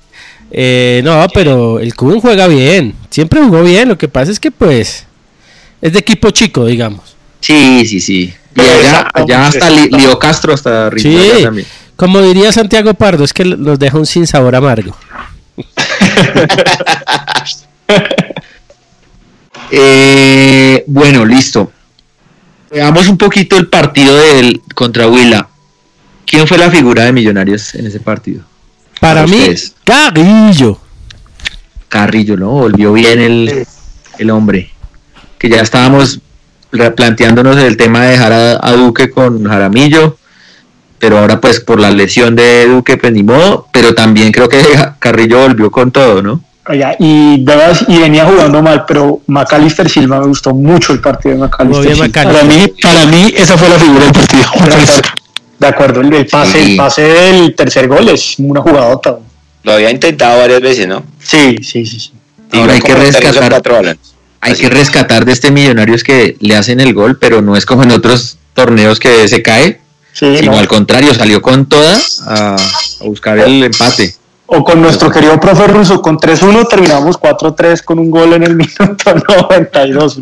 Eh, no, pero el Kun juega bien. Siempre jugó bien. Lo que pasa es que, pues, es de equipo chico, digamos. Sí, sí, sí. Y allá, allá hasta Lío Castro, hasta Sí, Rituela también. como diría Santiago Pardo, es que nos deja un sinsabor amargo. Eh, bueno, listo. Veamos un poquito el partido del contra Huila. ¿Quién fue la figura de Millonarios en ese partido? Para Para mí, ustedes. Carrillo. Carrillo, ¿no? Volvió bien el, el hombre. Que ya estábamos pla- planteándonos el tema de dejar a, a Duque con Jaramillo. Pero ahora, pues, por la lesión de Duque, pues ni modo. Pero también creo que Carrillo volvió con todo, ¿no? Y, y venía jugando mal, pero Macalister Silva me gustó mucho el partido de Silva. Macalister. Para mí, para mí, esa fue la figura del partido. De acuerdo, el, el pase, Sí. el pase del tercer gol es una jugadota. Lo había intentado varias veces, ¿no? Sí, sí, sí, sí. Ahora hay que rescatar-. Hay Así. que rescatar de este Millonarios que le hacen el gol, pero no es como en otros torneos que se cae, Sí, sino no. al contrario, salió con toda a, a buscar el empate. O con nuestro querido profe ruso, con 3-1 terminamos 4-3 con un gol en el minuto 92.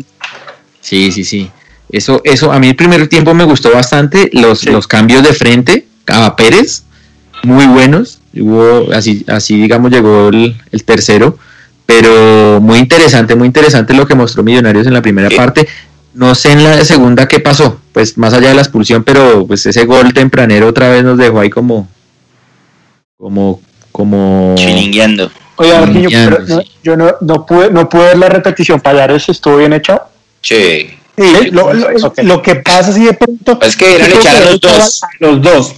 Sí, sí, sí. Eso, eso, a mí el primer tiempo me gustó bastante. Los, Sí. los cambios de frente a Pérez, muy buenos. Hubo, así, así digamos, llegó el, el tercero. Pero muy interesante, muy interesante lo que mostró Millonarios en la primera Sí. parte. No sé en la segunda qué pasó, pues más allá de la expulsión, pero pues ese gol tempranero otra vez nos dejó ahí como, como, como. Chilingueando. Oiga, Marquinhos, pero no- sí. yo no, no, pude, no pude ver la repetición. Payares estuvo bien echado. Che. Sí, lo, lo- Ok. lo que pasa si de pronto Es que creo echar a los dos. a los dos.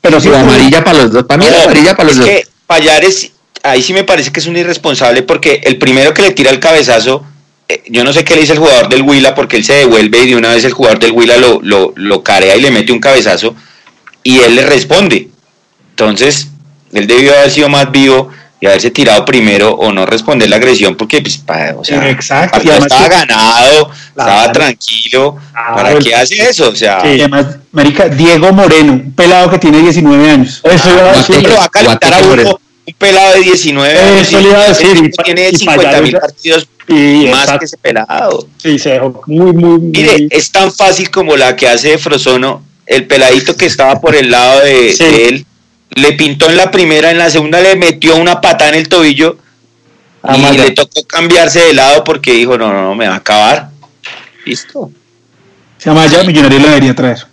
Pero sí Sí, amarilla para los dos. Para mí No, amarilla para los es dos. que Payares, ahí sí me parece que es un irresponsable porque el primero que le tira el cabezazo, eh, yo no sé qué le dice el jugador del Huila porque él se devuelve y de una vez el jugador del Huila lo, lo, lo carea y le mete un cabezazo y él le responde. Entonces, él debió haber sido más vivo y haberse tirado primero o no responder la agresión porque, pues, pa- o sea, Exacto, y además estaba que- ganado, estaba Claro. tranquilo. Claro, ¿Para el- qué hace eso? O sea, Y además, marica, Diego Moreno, un pelado que tiene 19 años. Eso iba a decir. siempre va a calentar a uno un pelado de 19 años. Eso le iba a decir, y tiene y 50 mil partidos Y más exacto. que ese pelado. Sí, se dejó muy, muy, muy. Mire, es tan fácil como la que hace de Frozono. El peladito que estaba por el lado de, Sí. de él le pintó en la primera, en la segunda le metió una patada en el tobillo y Amaya. le tocó cambiarse de lado porque dijo: No, no, no, me va a acabar. Listo. Se llama ya Millonario lo debería traer.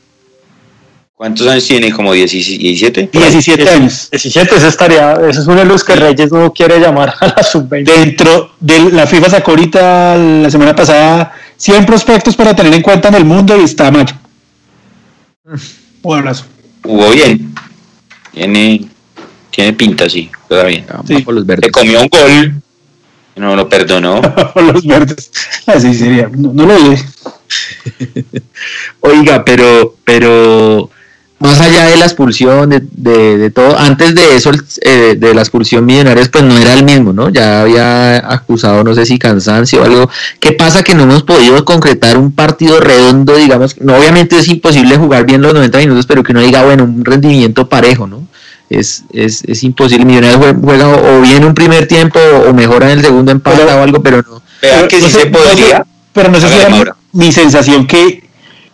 ¿Cuántos años tiene? ¿Como 17? 17 años. 17, ese estaría, ese es uno de los que Reyes no quiere llamar a la sub-20. Dentro de la FIFA sacó ahorita la semana pasada 100 prospectos para tener en cuenta en el mundo y está Mayo. Un abrazo. Jugó bien. Tiene, tiene pinta, sí. Juega bien. Vamos Sí. por los Se verdes. comió un gol. No lo perdonó. los verdes. Así sería. No, no lo diré. Oiga, pero, pero más allá de la expulsión, de, de, de todo, antes de eso, el- eh, de la expulsión Millonarios, pues no era el mismo, ¿no? Ya había acusado, no sé si cansancio o algo. ¿Qué pasa que no hemos podido concretar un partido redondo, digamos? No, obviamente es imposible jugar bien los 90 minutos, pero que uno diga, bueno, un rendimiento parejo, ¿no? Es, es, es imposible. Millonarios jue- juega o bien un primer tiempo o mejora en el segundo empate Pero- o algo, pero no. Vea que no sí se no sé- podría. pero no sé si era mi sensación que,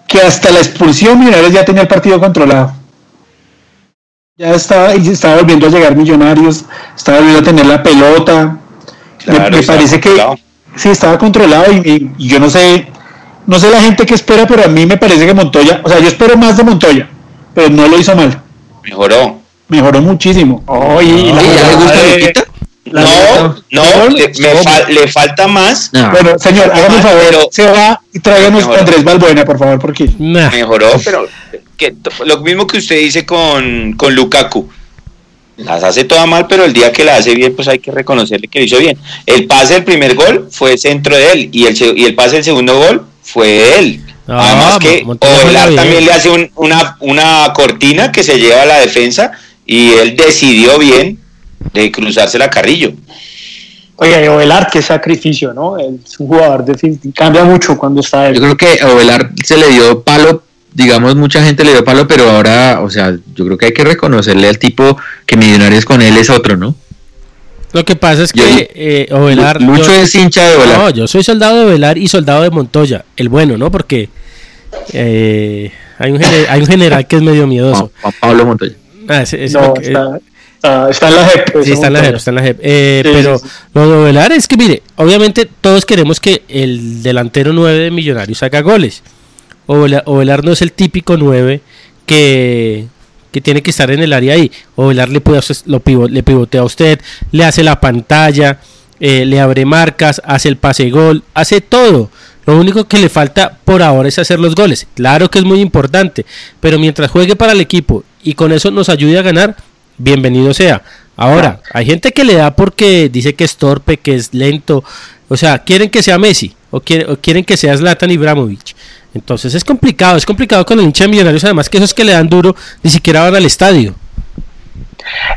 que hasta la expulsión Millonarios ya tenía el partido controlado. Ya estaba, y estaba volviendo a llegar Millonarios, estaba volviendo a tener la pelota. Me- Claro, me, estaba parece controlado. que sí estaba controlado y, y- y yo no sé, no sé la gente que espera, pero a mí me parece que Montoya, o sea, yo espero más de Montoya, pero no lo hizo mal, Mejoró. mejoró muchísimo. Oh, y ¿Y la ya le gusta de- Luquita? La No, no, le, me fa- le falta más. No. Bueno, señor, hágame el favor, Pero- se va y tráiganos a Andrés Balbuena, por favor, porque Nah. Mejoró, pero que, lo mismo que usted dice con, con Lukaku. Las hace toda mal, pero el día que la hace bien, pues hay que reconocerle que lo hizo bien. El pase del primer gol fue centro de él y el, y el pase del segundo gol fue de él. No, Además que Ovelar también le hace un- una, una cortina que se lleva a la defensa y él decidió bien de cruzársela a Carrillo. Y Ovelar, qué sacrificio, ¿no? Es un jugador de cambia mucho cuando está él. Yo creo que a Ovelar se le dio palo, digamos, mucha gente le dio palo, pero ahora, o sea, yo creo que hay que reconocerle al tipo que Millonarios con él es otro, ¿no? Lo que pasa es Yo- que eh, Ovelar. Lucho yo- es hincha de Ovelar. No, yo soy soldado de Ovelar y soldado de Montoya, el bueno, ¿no? Porque eh, hay, un gener- hay un general que es medio miedoso. Juan, Juan Pablo Montoya. Ah, ese- ese No, que- está, está, está en la JEP. Sí, está en la. JEP, está en la JEP. Eh, Sí, pero sí, sí. lo de Ovelar es que, mire, obviamente todos queremos que el delantero 9 de Millonarios haga goles. Ovela- Ovelar no es el típico 9 que, que tiene que estar en el área ahí. Ovelar le, puede, lo le pivotea a usted, le hace la pantalla, eh, le abre marcas, hace el pase gol, hace todo. Lo único que le falta por ahora es hacer los goles. Claro que es muy importante, pero mientras juegue para el equipo y con eso nos ayude a ganar, bienvenido sea. Ahora, hay gente que le da porque dice que es torpe, que es lento. O sea, quieren que sea Messi o, quiere- o quieren que sea Zlatan Ibrahimovic. Entonces es complicado, es complicado con el hincha de Millonarios. Además que esos que le dan duro ni siquiera van al estadio.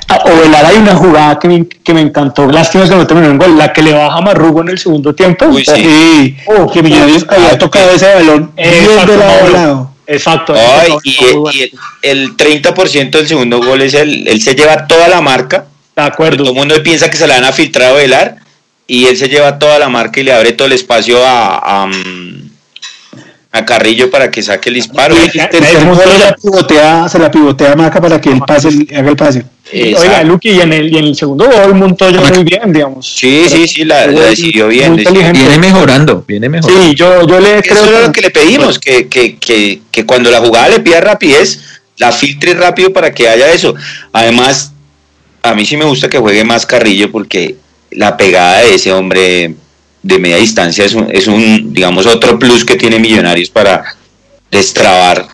A Ovelar hay una jugada que me, que me encantó. Lástima que no terminó en gol. La que le baja Marrugo en el segundo tiempo. Uy, sí. Sí, Oh, que Millonarios ah, había tocado ese balón Eh, bien de lado. Exacto. Eso y, bueno. y el, el 30% del segundo gol es el, él se lleva toda la marca. de acuerdo. Todo el mundo piensa que se la van a filtrar o velar y él se lleva toda la marca y le abre todo el espacio a, a, mm, a Carrillo para que saque el disparo. Y el se la pivotea, se la pivotea a Maca para que él pase, el- haga el pase. Oiga, Exacto. Luqui, y en el, y en el segundo gol montó yo muy bien, digamos. Sí, sí, sí, la, la decidió bien. Muy decidió inteligente. Viene mejorando, viene mejorando. Sí, yo, yo le creo Eso era que- lo que le pedimos, que, que, que, que cuando la jugada le pida rapidez, la filtre rápido para que haya eso. Además, a mí sí me gusta que juegue más Carrillo porque la pegada de ese hombre de media distancia es un, es un digamos, otro plus que tiene Millonarios para destrabar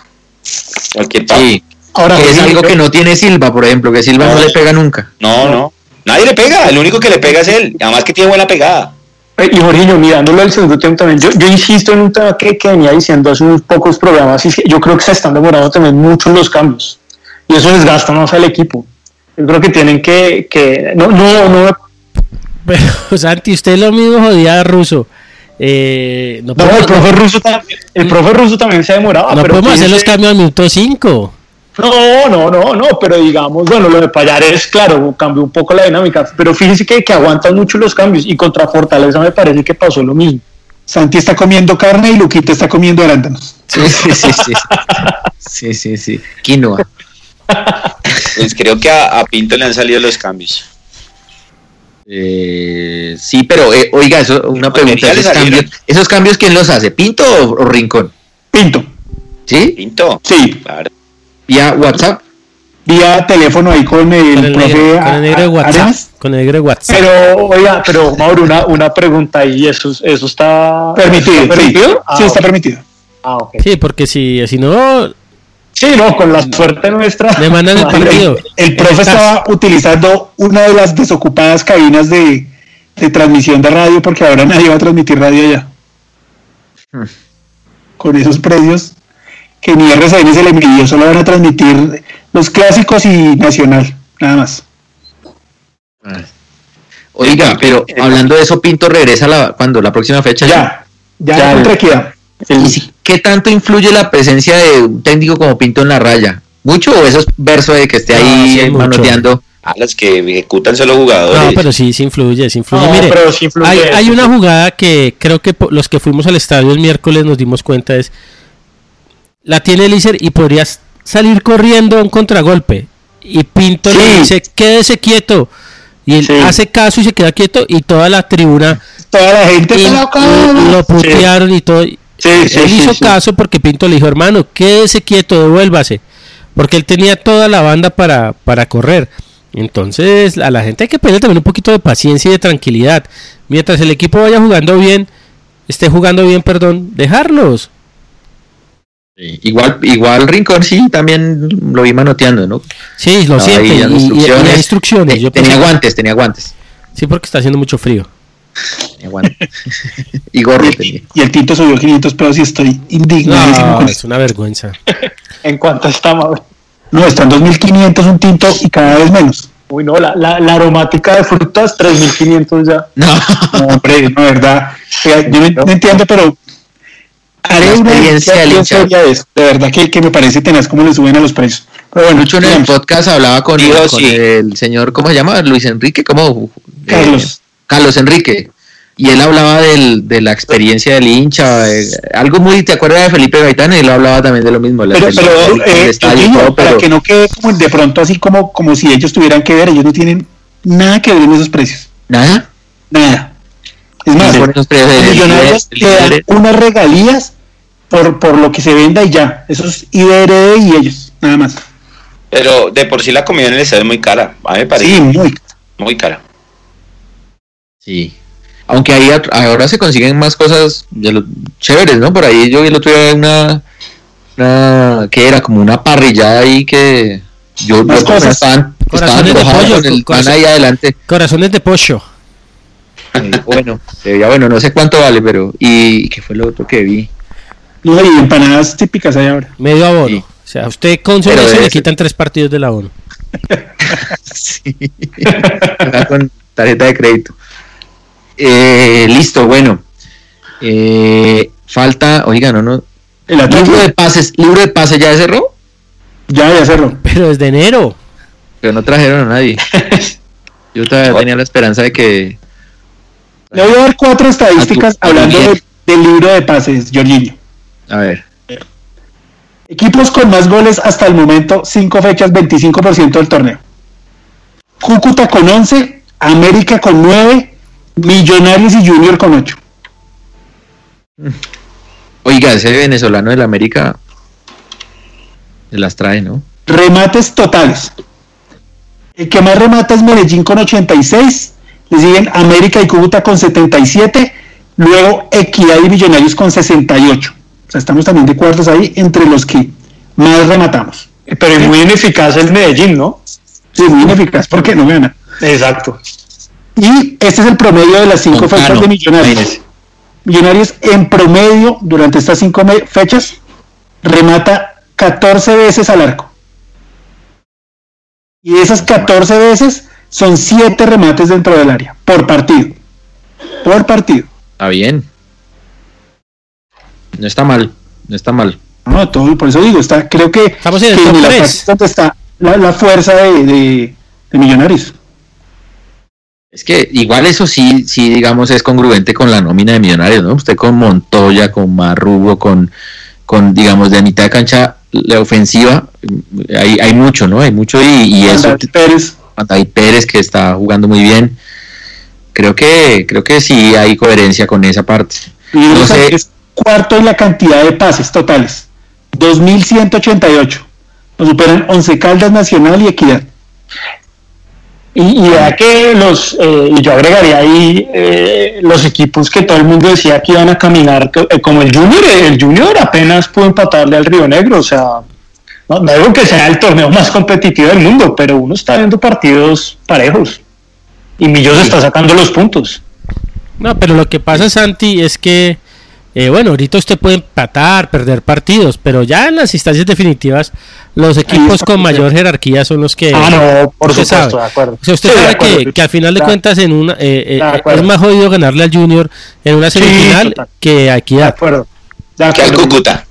cualquier partido. Sí, Ahora, que es sí, algo yo- que no tiene Silva, por ejemplo, que Silva no, No. le pega nunca. No, no. Nadie le pega, el único que le pega es él. Además que tiene buena pegada. Eh, Y Jorginho, mirándolo al segundo tiempo también, yo, yo insisto en un tema que, que venía diciendo hace unos pocos programas, y es que yo creo que se están demorando también mucho los cambios, y eso desgasta más al equipo. Yo creo que tienen que, que no, no, no, Pero, Santi, usted lo mismo jodía a Russo. Eh, no no, el profe ruso también, el profe ruso también se demoraba. no pero podemos hacer los cambios al minuto 5. No, no, no, no, pero digamos, bueno, lo de Payares, claro, cambió un poco la dinámica, pero fíjese que, que aguantan mucho los cambios y contra Fortaleza me parece que pasó lo mismo. Santi está comiendo carne y Luquita está comiendo arándanos. Sí, sí, sí, sí. Sí, sí, sí. Quinoa. Pues creo que a, a Pinto le han salido los cambios. Eh, sí, pero eh, oiga, eso, una pregunta. ¿Esos cambios, ¿Esos cambios quién los hace? ¿Pinto o, o Rincón? Pinto. ¿Sí? Pinto. Sí, Claro. ¿Vía WhatsApp? vía teléfono ahí con el, Con el, profe negro, con el negro de WhatsApp. Arenas. Con el negro de WhatsApp. Pero, oiga, pero Mauro, una, una pregunta ahí, ¿eso, eso está Permitido, ¿está sí. permitido? Ah, sí, está permitido. Ah, ok. Sí, porque si, si no, Sí, no, con la suerte nuestra. le mandan el partido. El profe estaba utilizando una de las desocupadas cabinas de, de transmisión de radio porque ahora nadie va a transmitir radio allá. Hmm. Con esos precios que ni RCN se le midió, solo van a transmitir los clásicos y nacional, nada más. Oiga, pero hablando de eso, Pinto regresa la, cuando la próxima fecha. Ya, ya, Ya, contra Equidad. ¿Y si- qué tanto influye la presencia de un técnico como Pinto en la raya? ¿Mucho o eso es verso de que esté No, ahí sí es mucho. manoteando? A los que ejecutan solo jugadores. No, pero sí, sí influye, sí influye. No, Mire, pero sí influye hay, una jugada que creo que los que fuimos al estadio el miércoles nos dimos cuenta es la tiene Lícer y podrías salir corriendo a un contragolpe y Pinto le dice quédese quieto y él Sí. hace caso y se queda quieto y toda la tribuna Toda la gente y- lo putearon y todo. Sí, él sí, hizo sí. caso porque Pinto le dijo, hermano, quédese quieto, devuélvase. Porque él tenía toda la banda para, para correr. Entonces, a la gente hay que pedirle también un poquito de paciencia y de tranquilidad. Mientras el equipo vaya jugando bien, esté jugando bien, perdón, dejarlos. Igual, igual Rincón sí, también lo vi manoteando, ¿no? Sí, lo Estaba siente. Y, dando y- y instrucciones. Te- Yo tenía guantes, tenía guantes. Sí, porque está haciendo mucho frío. Guantes. y gorro tenía. Y el Tinto subió 500 pesos y estoy No, con es una vergüenza. ¿En cuánto está, Mauro? No, está en 2.500 un Tinto y cada vez menos. Uy, no, la, la, la aromática de frutas, 3.500 ya. No, No, hombre, no, verdad. Oiga, yo no, no entiendo, pero haré una experiencia de eso. De verdad que, que me parece tenaz cómo le suben a los precios. Pero bueno, mucho en el podcast hablaba con, Digo, con sí. el señor, ¿cómo se llama? Luis Enrique, ¿cómo? Eh, Carlos. Carlos Enrique. Y él hablaba del, de la experiencia del hincha, eh, algo muy, ¿te acuerdas de Felipe Gaitán? Él hablaba también de lo mismo. pero, del- eh, estadio para que no quede como de pronto así como, como si ellos tuvieran que ver, ellos no tienen nada que ver en esos precios. Nada. Nada. Es más, los millonarios le dan unas regalías por, por lo que se venda y ya. Eso es IDRD y ellos, nada más. Pero de por sí la comida en el estadio es muy cara. A mí me parece Sí, muy. muy cara. Sí. Aunque ahí ahora se consiguen más cosas de lo- chéveres, ¿no? Por ahí yo vi el otro día una, una que era como una parrillada ahí que yo cosas. estaban, estaban Corazones de enojados pollo, con el pan ahí adelante. Corazones de pollo. Eh, bueno, se veía bueno, no sé cuánto vale, pero y qué fue lo otro que vi. No, y empanadas típicas hay ahora. Medio abono. Sí. O sea, usted con solo eso le quitan tres partidos del abono. Sí. Con tarjeta de crédito. Eh, listo, bueno. Eh, falta, oiga, no, no. El Libro de pases, libro de pases ya cerró, ya, ya cerró. Pero desde enero. pero no trajeron a nadie. Yo todavía tenía la esperanza de que Le voy a dar cuatro estadísticas A tu- hablando del libro de pases, Jorginho. a ver, Equipos con más goles hasta el momento, 5 fechas, 25% del torneo. Cúcuta con 11, América con 9, Millonarios y Junior con 8. oiga, ese venezolano del América se las trae, ¿no? Remates totales. El que más remata es Medellín con 86, le siguen América y Cúcuta con 77, luego Equidad y Millonarios con 68. O sea, estamos también de cuartos ahí entre los que más rematamos. Pero es muy ineficaz el Medellín, ¿no? Sí, muy ineficaz porque no gana. Exacto. Y este es el promedio de las cinco fechas de Millonarios. Millonarios en promedio durante estas cinco fechas remata 14 veces al arco. Y de esas 14 veces son 7 remates dentro del área por partido. Por partido. Está bien. No está mal, no está mal. No, todo, por eso digo, está, creo que, Estamos en el que top la está la, la fuerza de, de- de Millonarios. Es que igual eso sí, sí, digamos, es congruente con la nómina de Millonarios, ¿no? Usted con Montoya, con Marrugo, con, con digamos, de mitad de cancha, la ofensiva, mm, hay, hay mucho, ¿no? Hay mucho y, eso, Pérez, David Pérez que está jugando muy bien. Creo que, creo que sí hay coherencia con esa parte. y No sé. es cuarto en la cantidad de pases totales. 2.188. Nos superan Once Caldas Nacional y Equidad. Y, y vea que los, eh, y yo agregaría ahí eh, los equipos que todo el mundo decía que iban a caminar, eh, como el Junior, eh, el Junior apenas pudo empatarle al Río Negro, o sea, no, no digo que sea el torneo más competitivo del mundo, pero uno está viendo partidos parejos y Millos está sacando los puntos. No, pero lo que pasa, Santi, es que, eh, bueno, ahorita usted puede empatar, perder partidos, pero ya en las instancias definitivas, los equipos con sí. mayor jerarquía son los que... ah, no, por usted supuesto, sabe. de acuerdo. O sea, usted Sí, sabe acuerdo, que, que al final de cuentas en una, eh, eh, acuerdo. es más jodido ganarle al Junior en una semifinal total. que a De acuerdo. De Que al. Cúcuta.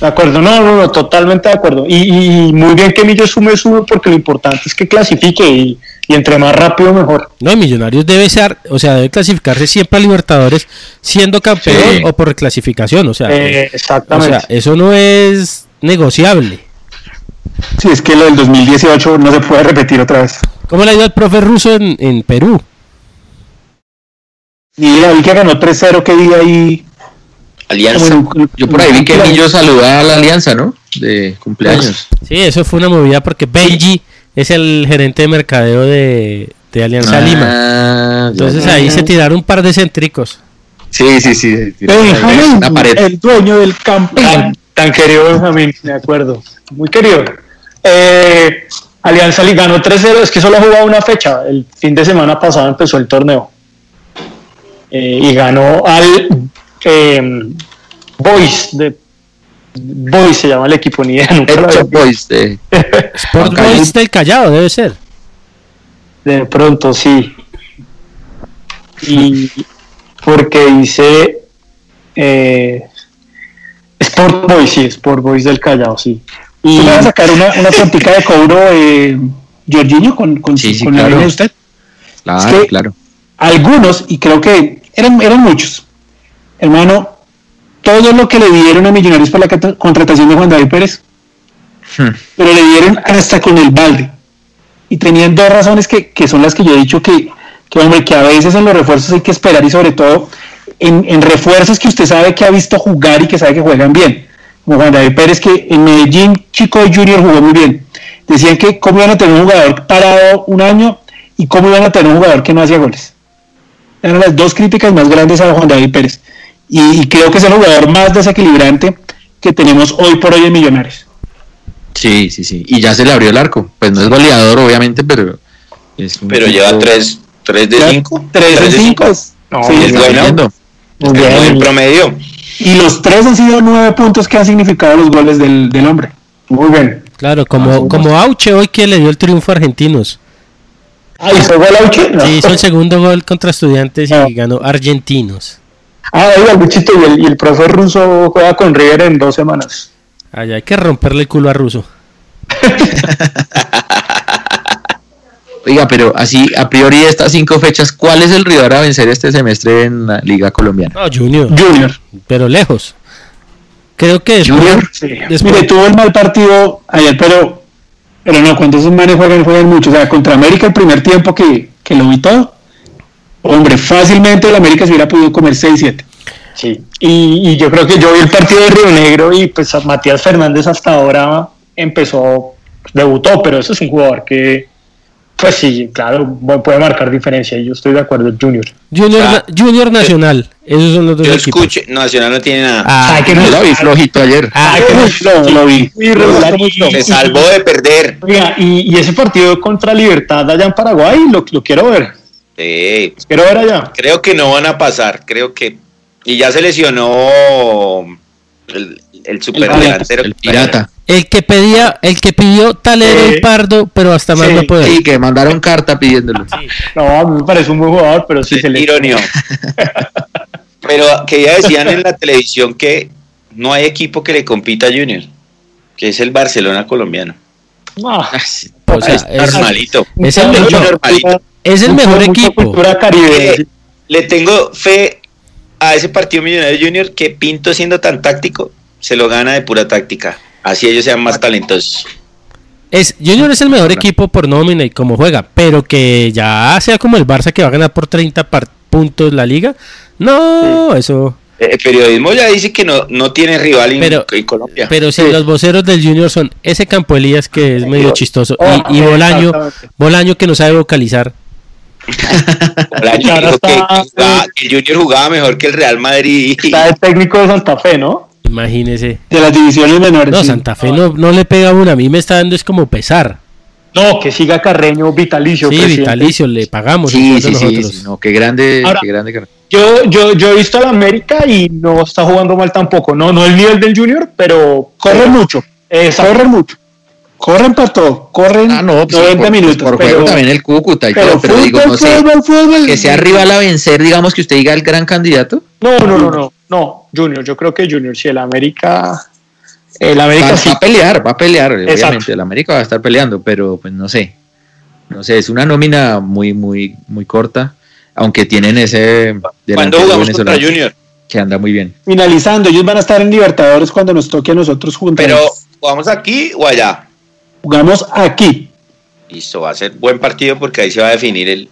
De acuerdo, no, no, no, totalmente de acuerdo. Y, y muy bien que Millos sume, sube, porque lo importante es que clasifique y, y entre más rápido mejor. No, Millonarios debe ser, o sea, debe clasificarse siempre a Libertadores siendo campeón Sí. o por reclasificación, o sea, Eh, o exactamente. sea, eso no es negociable. Sí, es que lo del 2018 no se puede repetir otra vez. ¿Cómo le ha ido al profe ruso en, en Perú? Y la vi que ganó 3-0 que día ahí. Alianza. Yo por ahí vi que Millo saludaba a la alianza, ¿no? De cumpleaños. Sí, eso fue una movida porque Benji es el gerente de mercadeo de, de Alianza Lima. Ah, ya, Entonces ahí se tiraron un par de céntricos. Sí, sí, sí. Benjamín, Una pared. el dueño del campo. Tan, tan querido Benjamín, de acuerdo. Muy querido. Eh, Alianza Li- ganó 3-0, es que solo ha jugado una fecha. El fin de semana pasado empezó el torneo. Eh, y ganó al eh, Boys de Boys se llama el equipo, ni idea, nunca lo Pet había Shop Boys de Sport Boys del Callao, debe ser. De pronto, sí. Y porque dice eh, Sport Boys, sí, Sport Boys del Callao, sí. ¿Y va a sacar una, una de cobro, eh, Jorginho, con, con, Sí, sí, con la claro. línea de usted? Claro, Es que- claro. Algunos, y creo que eran, eran muchos, hermano, todo lo que le dieron a Millonarios por la contratación de Juan David Pérez, Hmm. pero le dieron hasta con el balde. Y tenían dos razones que, que son las que yo he dicho que, que, hombre, que a veces en los refuerzos hay que esperar y sobre todo en, en refuerzos que usted sabe que ha visto jugar y que sabe que juegan bien. Como Juan David Pérez, que en Medellín, Chico Junior jugó muy bien. Decían que cómo iban a tener un jugador parado un año y cómo iban a tener un jugador que no hacía goles. Eran las dos críticas más grandes a Juan David Pérez. Y, y creo que es el jugador más desequilibrante que tenemos hoy por hoy en Millonarios. Sí, sí, sí. Y ya se le abrió el arco. Pues no es goleador, obviamente, pero. Es Pero tipo- lleva 3 tres de 5. 3 de 5. No, Sí, es bueno. Es bien. el promedio. Y los tres han sido nueve puntos que han significado los goles del, del hombre. Muy bien. Claro, como, como Auche hoy que le dio el triunfo a Argentinos. Ah, ¿y fue gol Auche? No. Sí, hizo el segundo gol contra Estudiantes y No. ganó Argentinos. Ah, oiga, Luchito, y el, y el profesor ruso juega con River en dos semanas. Allá hay que romperle el culo a Russo. Oiga, pero así, a priori de estas cinco fechas, ¿cuál es el rival a vencer este semestre en la Liga Colombiana? No, Junior. Junior. Pero lejos. Creo que después, Junior. Sí. Después- Mire, tuvo el mal partido ayer, pero, pero no, cuando esos manes juegan, juegan mucho. O sea, contra América el primer tiempo que, que lo vi todo, hombre, fácilmente el América se hubiera podido comer 6-7. Sí. Y, y yo creo que yo vi el partido de Río Negro y pues a Matías Fernández hasta ahora empezó, debutó, pero ese es un jugador que, pues sí, claro, puede marcar diferencia y yo estoy de acuerdo, Junior. Junior, Ah. na- Junior Nacional. Esos son los dos Yo equipos. escucho, Nacional no tiene nada. Ah, Ay, que Yo no lo vi flojito ayer. ah, Ay, que no- Lo, lo vi. Se salvó de perder. Oiga, y, y ese partido contra Libertad allá en Paraguay, lo, lo quiero ver. Sí, Quiero ver allá. creo que no van a pasar. Creo que. Y ya se lesionó el, el superdelantero. El pirata. el que pedía, el que pidió talero Sí. el pardo, pero hasta más Sí, no puede. Sí, que mandaron carta pidiéndolo. No, a mí me parece un buen jugador, pero sí se le. Ironio. Pero que ya decían en la televisión que no hay equipo que le compita a Junior, que es el Barcelona colombiano. O sea, es es, normalito. es el mejor, normalito. es el mejor mucha equipo. Eh, le tengo fe a ese partido millonario Junior que Pinto siendo tan táctico se lo gana de pura táctica. Así ellos sean más talentosos. Es, Junior es el mejor equipo por nómina y como juega, pero que ya sea como el Barça que va a ganar por 30 par- puntos la liga. No, eso. El periodismo ya dice que no, no tiene rival en, Pero- en Colombia. Pero si los voceros del Junior son ese Campo Elías que es medio chistoso Oh, y, y Bolaño. Bolaño que no sabe vocalizar. Bolaño ahora dijo que, está- que jugaba- que el Junior jugaba mejor que el Real Madrid. Está el técnico de Santa Fe, ¿no? Imagínese. De las divisiones menores. No. Santa Fe no, no le pega una. A mí me está dando es como pesar. No, que siga Carreño vitalicio. Sí, presidente. vitalicio, le pagamos. Sí, sí, sí, no, qué grande, Ahora- qué grande. que- Yo, yo, yo he visto al América y no está jugando mal tampoco. No, no el nivel del Junior, pero Corren mucho, Exacto. corren mucho. Corren para todo, corren Ah, no, pues, 90 por, minutos. por pero, juego también el Cúcuta y pero todo, pero fútbol, digo, no sé, fútbol, fútbol. que sea rival a vencer, digamos que usted diga el gran candidato. No, no, no, no, no, Junior, yo creo que Junior, si el América, el Va, América sí. va a pelear, va a pelear, Exacto. obviamente, el América va a estar peleando, pero pues no sé. No sé, es una nómina muy, muy, muy corta, aunque tienen ese ¿Cuándo delantero jugamos contra venezolano Junior? que anda muy bien. Finalizando, ellos van a estar en Libertadores cuando nos toque a nosotros juntos. Pero, ¿jugamos aquí o allá? jugamos aquí. Listo, va a ser buen partido porque ahí se va a definir el,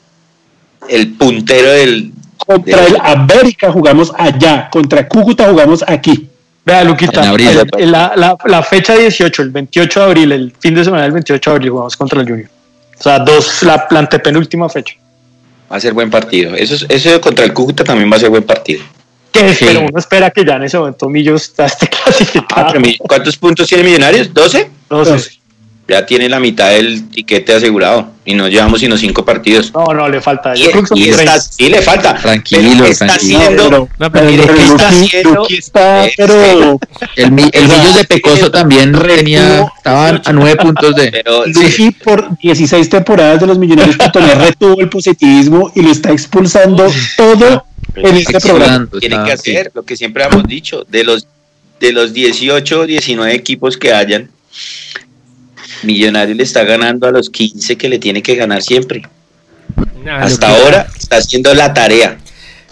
el puntero del. Contra del- el América jugamos allá. Contra Cúcuta jugamos aquí. Vea, Luquita, En abril. el- la, la, la fecha 18, el 28 de abril, el fin de semana del 28 de abril, jugamos contra el Junior. O sea, dos, la, la antepenúltima fecha. Va a ser buen partido. Eso, es- eso contra el Cúcuta también va a ser buen partido. Sí. pero uno espera que ya en ese momento Millos esté Ah, clasificado. ¿Cuántos puntos tiene Millonarios? ¿12? No sé. Ya tiene la mitad del tiquete asegurado y no llevamos sino cinco partidos. No, no, le falta. Y, Yo creo que son y 30. está, sí le falta. Tranquilo, está tranquilo. haciendo- pero, No, pero mire, pero ¿qué está Luqui- haciendo? Luqui está, pero El, el Millos de Pecoso también tenía, estaban a nueve puntos de... Pero sí, por 16 temporadas de los Millonarios retuvo el positivismo y lo está expulsando todo en este programa. sudando, tiene está- que hacer lo que siempre hemos dicho, de los de los 18 19 equipos que hayan, Millonarios le está ganando a los 15 que le tiene que ganar siempre. Nah, Hasta Luquita. ahora está haciendo la tarea.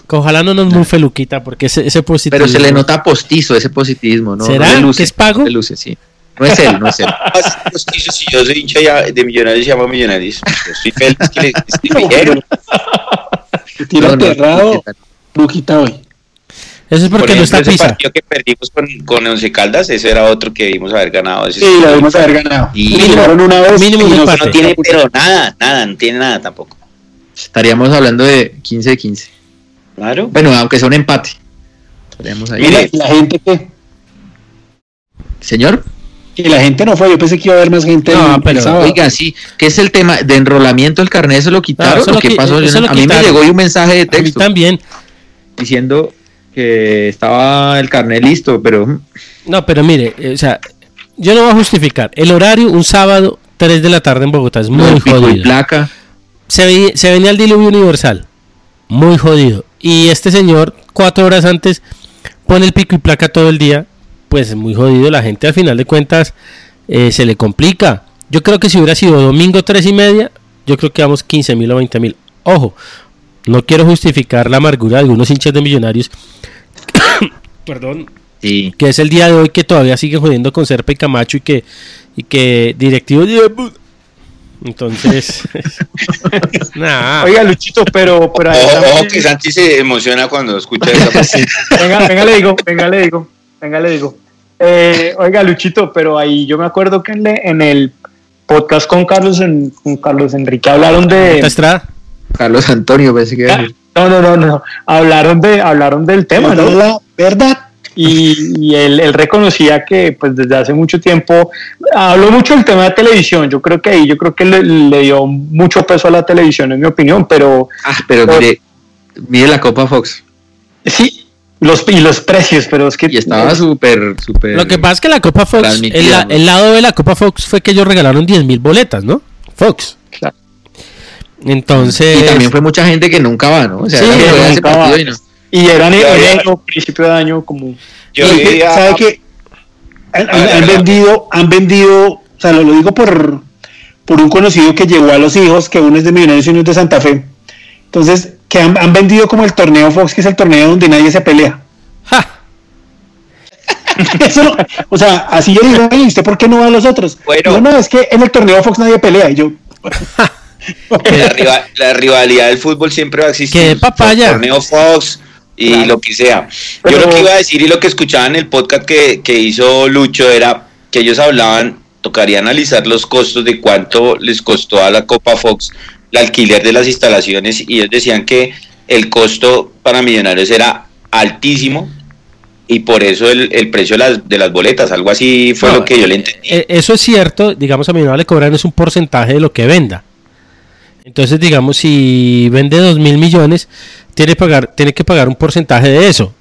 Ojalá no nos mufe Luquita, porque ese, ese positivo. Pero se le nota postizo ese positivismo, ¿no? ¿Será No le luce, que es pago? no luce, sí. No es él, no es él. Más justicia, Si yo soy hincha ya de Millonarios, se llama Millonarios. Yo estoy feliz que le estoy bien. Tira No. Luquita hoy. Eso es porque Por no está ese Pisa. partido que perdimos con, con Once Caldas, ese era otro que debimos haber ganado. Ese Sí, lo debemos haber ganado. Y- ganaron una vez. Mínimo y no tiene pero nada, nada, no tiene nada tampoco. Estaríamos hablando de 15 de 15. Claro. Bueno, aunque sea un empate. Estaríamos ahí. Mire, Y la gente que, Señor, y la gente no fue, yo pensé que iba a haber más gente. No, pero- oiga, sí, ¿qué es el tema de enrolamiento del carnet? ¿Eso lo quitaron? No, eso ¿O lo qué qui- pasó? Yo lo a mí me llegó un mensaje de A mí texto también. diciendo que estaba el carnet listo, pero mm, No, pero mire, eh, o sea, yo no voy a justificar. El horario, un sábado, 3 de la tarde en Bogotá, es muy no, pico y jodido. placa. Se, veía- se venía el diluvio universal. Muy jodido. Y este señor, cuatro horas antes pone el pico y placa todo el día, pues es muy jodido. La gente al final de cuentas eh, se le complica. Yo creo que si hubiera sido domingo tres y media, yo creo que vamos 15 mil o 20 mil. Ojo, no quiero justificar la amargura de algunos hinchas de millonarios. Perdón. Sí. Que es el día de hoy que todavía siguen jodiendo con Serpa y Camacho y que, y que directivos. Entonces. nah. Oiga, Luchito, pero. pero ahí Ojo, que Santi se emociona cuando escucha esa venga, venga, le digo, venga, le digo, venga, le digo. Eh, oiga, Luchito, pero ahí yo me acuerdo que en, le- en el podcast con Carlos, en- con Carlos Enrique hablaron de. ¿Esta Estrada? Carlos Antonio, pensé que iba a decir. No, no, no, no. Hablaron de, hablaron del tema, ¿no? La verdad. y, y él, él reconocía que pues desde hace mucho tiempo habló mucho del tema de televisión yo creo que ahí yo creo que le, le dio mucho peso a la televisión en mi opinión pero Ah, pero mire, mire la Copa Fox. sí los y los precios pero es que Y estaba súper, súper. Lo que pasa es que la Copa Fox, el, el lado de la Copa Fox fue que ellos regalaron 10 mil boletas, ¿no? Fox. Claro. Entonces. Y también fue mucha gente que nunca va, ¿no? O sea, Sí, nunca va. y no. y eran en enero principio de año como Yo diría- ¿Sabe qué? Han, vendido, han vendido, o sea, lo, lo digo por, por un conocido que llevó a los hijos, que uno es de Millonarios y uno es de Santa Fe. Entonces, que han, han vendido como el torneo Fox, que es el torneo donde nadie se pelea. ¡Ja! Eso no- o sea, así yo digo, "Ey, ¿usted por qué no va a los otros? Bueno. No, no, es que en el torneo Fox nadie pelea. Y yo, la, riva- la rivalidad del fútbol siempre va a existir. ¡Qué papaya! Torneo Fox y lo que sea. Pero- Yo lo que iba a decir y lo que escuchaba en el podcast que, que hizo Lucho era que ellos hablaban, tocaría analizar los costos de cuánto les costó a la Copa Fox el alquiler de las instalaciones y ellos decían que el costo para millonarios era altísimo y por eso el, el precio de las, de las boletas, algo así fue No, lo que yo le entendí. Eh, Eso es cierto, digamos, a mi le cobran es un porcentaje de lo que venda. Entonces, digamos, si vende 2 mil millones, tiene, pagar, tiene que pagar un porcentaje de eso.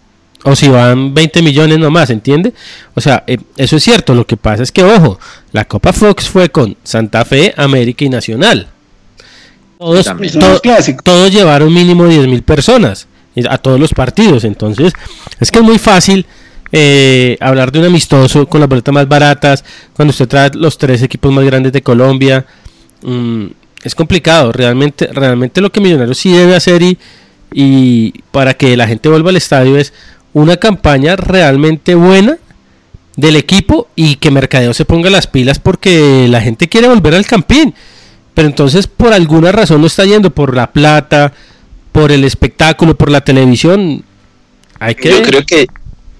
O si van 20 millones nomás, ¿entiende? O sea, eh, eso es cierto. Lo que pasa es que, ojo, la Copa Fox fue con Santa Fe, América y Nacional. Todos, to- llevaron mínimo 10 mil personas eh, a todos los partidos. Entonces, es que es muy fácil eh, hablar de un amistoso con las boletas más baratas, cuando usted trae los tres equipos más grandes de Colombia. Mm, es complicado. Realmente, realmente lo que Millonarios sí debe hacer y, y para que la gente vuelva al estadio es una campaña realmente buena del equipo y que Mercadeo se ponga las pilas porque la gente quiere volver al campín. Pero entonces por alguna razón no está yendo por la plata, por el espectáculo, por la televisión. Hay que Yo creo que,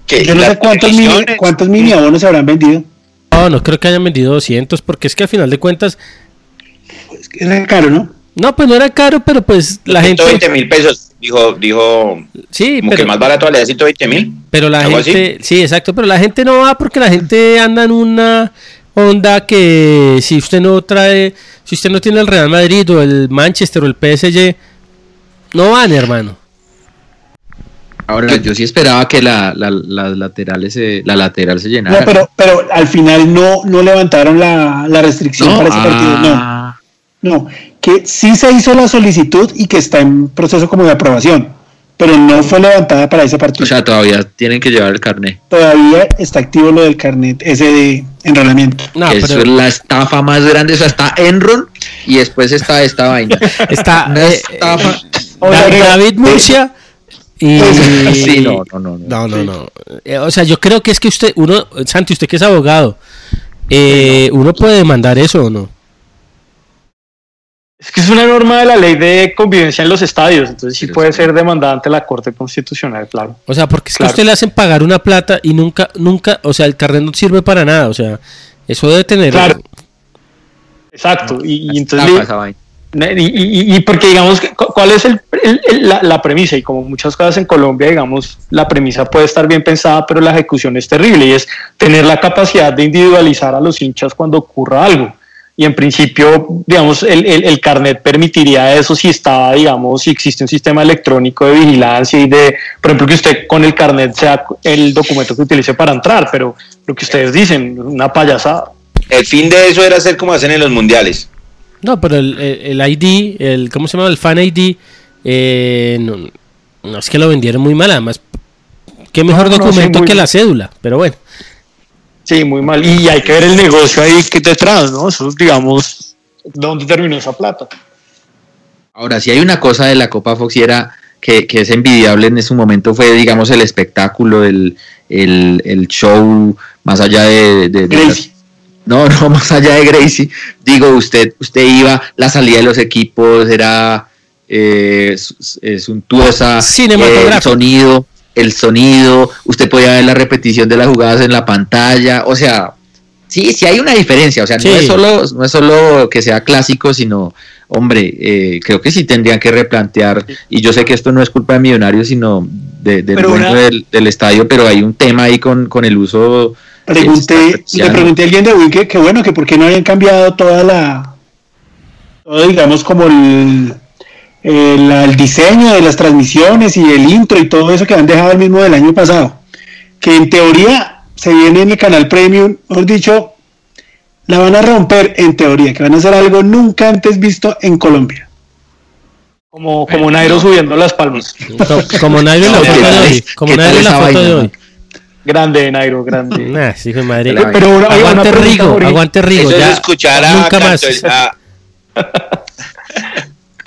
que yo no sé cuántos mini, cuántos mini abonos se habrán vendido. No, no creo que hayan vendido 200 porque es que al final de cuentas era caro, ¿no? no, pues no era caro, pero pues la gente 120 mil pesos, dijo, dijo sí, como que pero, más barato valía 120 mil. pero la gente sí, exacto, pero la gente no va porque la gente anda en una onda que si usted no trae, si usted no tiene el Real Madrid o el Manchester o el PSG no van, hermano. Ahora, yo sí esperaba que la, la, las laterales se- la lateral se llenara. No, pero, pero al final no, no levantaron la, la restricción No, para ese partido. No, ah, no. Que sí se hizo la solicitud y que está en proceso como de aprobación, pero no fue levantada para ese partido. O sea, todavía tienen que llevar el carnet. Todavía está activo lo del carnet, ese de enrolamiento. No, Eso pero es la estafa más grande. O sea, está Enron y después está esta vaina. está Una eh, estafa. David Murcia y Sí, no, no, no. no. no, no, no. Eh, O sea, yo creo que es que usted, uno, Santi, usted que es abogado, eh, uno puede demandar eso o no. Es que es una norma de la ley de convivencia en los estadios entonces sí Pero puede sí. ser demandada ante la Corte Constitucional claro O sea, porque es que a usted le hacen pagar una plata y nunca, nunca, o sea, el carnet no sirve para nada. O sea, eso debe tener. Claro. exacto y, y entonces. Y, y- y porque digamos, ¿cuál es el- el- el- la, la premisa? Y como muchas cosas en Colombia, digamos, la premisa puede estar bien pensada, pero la ejecución es terrible y es tener la capacidad de individualizar a los hinchas cuando ocurra algo. Y en principio, digamos, el, el- el carnet permitiría eso si estaba, digamos, si existe un sistema electrónico de vigilancia y de, por ejemplo, que usted con el carnet sea el documento que utilice para entrar, pero lo que ustedes dicen, una payasada. El fin de eso era hacer como hacen en los mundiales. No, pero el, el- el ID, el, ¿cómo se llama? El fan ID, eh, no, no es que lo vendieron muy mal. Además, qué mejor No, no, sí, documento muy que la cédula, pero bueno. Sí, muy mal. Y hay que ver el negocio ahí que detrás, ¿no? Eso, digamos, ¿dónde terminó esa plata? Ahora, si hay una cosa de la Copa Fox y era que, que es envidiable en su momento fue, digamos, el espectáculo, el, el, el show, más allá de... de- de- Gracie. no, no, más allá de Gracie. Digo, usted, usted iba, la salida de los equipos era eh, su- eh, suntuosa, Cinematográfico. el sonido, el sonido, usted podía ver la repetición de las jugadas en la pantalla, o sea, sí, sí hay una diferencia, o sea, Sí. no, es solo, no es solo que sea clásico, sino, hombre, eh, creo que sí tendrían que replantear, y yo sé que esto no es culpa de Millonarios, sino de- del una- del, del estadio, pero hay un tema ahí con, con el uso... Pregunté, le pregunté a alguien de Win que, que bueno, que por qué no habían cambiado toda la, todo digamos como el, el, el diseño de las transmisiones y el intro y todo eso que han dejado el mismo del año pasado. Que en teoría se viene en el canal Premium, mejor dicho, la van a romper en teoría, que van a hacer algo nunca antes visto en Colombia. Como, como Nairo subiendo las palmas. Co- Como Nairo en la No, ¿qué foto de hoy. Como Nairo en la foto de hoy. Grande, Nairo, grande. Nah, sí, hijo de madre. La Pero una, una Aguante pregunta, Rigo, aguante Rigo. Eso es Ya, escuchar a nunca más. Canto- a-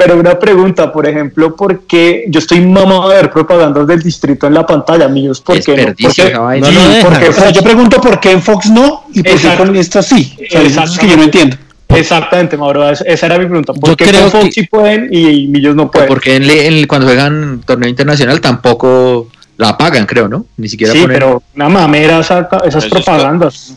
Pero una pregunta, por ejemplo, ¿por qué yo estoy mamado de ver propagandas del distrito en la pantalla, amigos? ¿Por qué no? ¿Por qué? No dejan. porque, o sea, yo pregunto por qué en Fox no y por Exacto. qué con esto sí. O sea, eso es que yo no entiendo. Exactamente, Mauro, esa era mi pregunta. ¿Por Yo qué creo con Fox que- sí pueden y Millos no pueden? Porque en, en- cuando juegan torneo internacional tampoco la pagan, creo, ¿no? Ni siquiera Sí, ponen- pero una mamera esa- esas Eso es propagandas.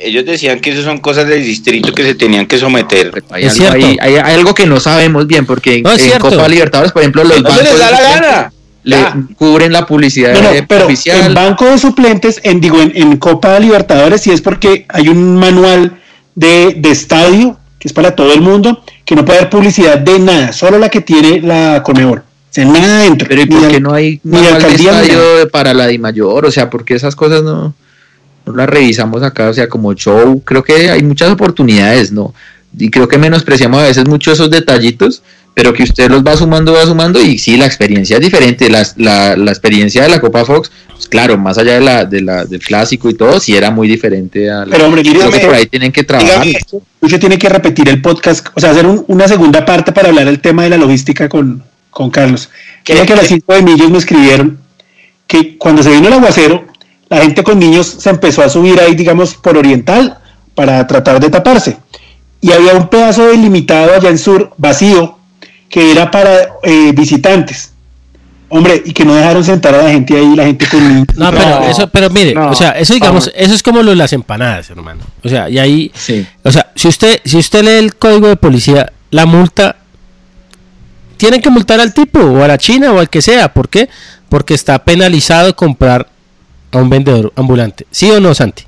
Ellos decían que esas son cosas del distrito que se tenían que someter. Hay, Es algo, hay- hay algo que no sabemos bien, porque en, No, en. Copa Libertadores, por ejemplo, los No bancos les da la gana. le Ya. cubren la publicidad No, no, eh, pero oficial. en banco de suplentes, en digo, en, en Copa Libertadores, sí es porque hay un manual de, de estadio que es para todo el mundo, que no puede haber publicidad de nada, solo la que tiene la Conmebol. O sea, nada adentro. pero ¿y por qué no hay ni alcaldía, estadio para la DIMAYOR? O sea, porque esas cosas no, no las revisamos acá? O sea, como show, creo que hay muchas oportunidades, ¿no? Y creo que menospreciamos a veces mucho esos detallitos, pero que usted los va sumando, va sumando, y sí, la experiencia es diferente. La, la, la experiencia de la Copa Fox, pues claro, más allá de la, de la, del clásico y todo, sí era muy diferente a la. Pero, hombre, creo que dígame- por ahí tienen que trabajar. dígame, Lucho tiene que repetir el podcast, o sea, hacer un- una segunda parte para hablar del tema de la logística con, con Carlos. Quería que a las 5 de millos me escribieron que cuando se vino el aguacero, la gente con niños se empezó a subir ahí, digamos, por oriental para tratar de taparse. Y había un pedazo delimitado allá en sur, vacío, que era para eh, visitantes. Hombre, y que no dejaron sentar a la gente ahí, la gente con niños. No, pero eso, pero mire, no, o sea, eso digamos, vamos. eso es como lo de las empanadas, hermano. O sea, y ahí, Sí. o sea, si usted, si usted lee el código de policía, la multa, tienen que multar al tipo, o a la china, o al que sea. ¿Por qué? Porque está penalizado comprar a un vendedor ambulante. ¿Sí o no, Santi?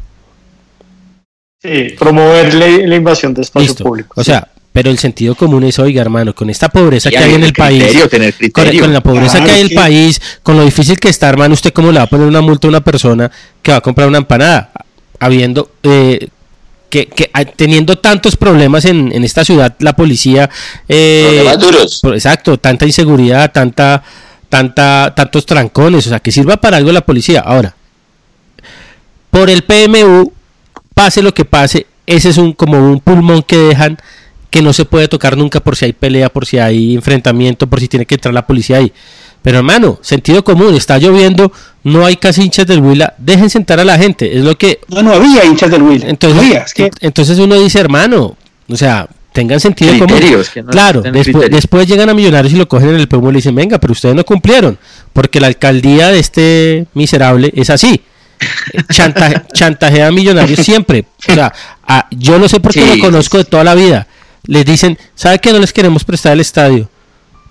Sí, promover la, la invasión de espacio Listo. público. O sea, pero el sentido común es, oiga, hermano, con esta pobreza Y que hay en el país. tener Con, la pobreza Claro, que hay en el país, con lo difícil que está, hermano, ¿usted cómo le va a poner una multa a una persona que va a comprar una empanada? Habiendo, eh, que, que hay- teniendo tantos problemas en, en esta ciudad, la policía... eh, Problemas duros. exacto, tanta inseguridad, tanta, tanta, tantos trancones, o sea, que sirva para algo la policía. Ahora, por el PMU, pase lo que pase, ese es un como un pulmón que dejan que no se puede tocar nunca por si hay pelea, por si hay enfrentamiento, por si tiene que entrar la policía ahí. Pero hermano, sentido común, está lloviendo, no hay casi hinchas del Huila, dejen sentar a la gente, es lo que No, no había hinchas del Will. entonces, no había, es que entonces uno dice, hermano, o sea, tengan sentido Criterios, común. que no claro, después, después llegan a Millonarios y lo cogen en el PMU y le dicen, venga, pero ustedes no cumplieron, porque la alcaldía de este miserable es así. Chantaje, chantajea a Millonarios siempre. O sea, a- yo no sé por qué Sí, lo conozco de toda la vida. Les dicen, ¿sabe que no les queremos prestar el estadio?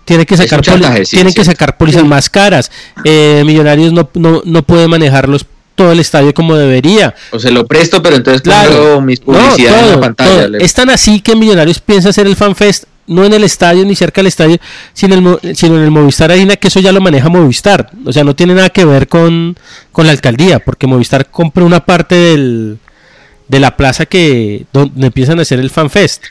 Tienen que sacar, chantaje, sí, tienen que sacar pólizas más caras. Eh, Millonarios no, no, no puede manejarlos todo el estadio como debería. O se lo presto, pero entonces Claro. mis publicidades No, en la pantalla. Es tan así que Millonarios piensa hacer el FanFest no en el estadio ni cerca del estadio, sino, en el sino en el Movistar Arena, que eso ya lo maneja Movistar. O sea, no tiene nada que ver con, con la alcaldía, porque Movistar compra una parte del, de la plaza que donde empiezan a hacer el FanFest.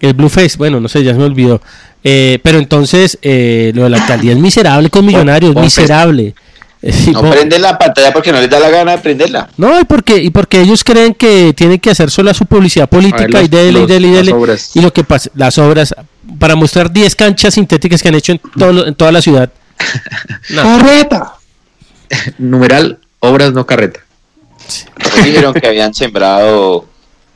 El Blue Fest, bueno, no sé, ya se me olvidó. Eh, pero entonces, eh, lo de la alcaldía es miserable con Millonarios, Bonfest. miserable. Eh, sí, No prenden la pantalla porque no les da la gana de prenderla. No, y porque, y porque ellos creen que tienen que hacer sola su publicidad política ver, los- y dele, y los- dele, y dele. obras. Y lo que pasa, las obras, para mostrar 10 canchas sintéticas que han hecho en, todo en toda la ciudad. No. ¡Carreta! Numeral, obras no carreta. Hoy dijeron que habían sembrado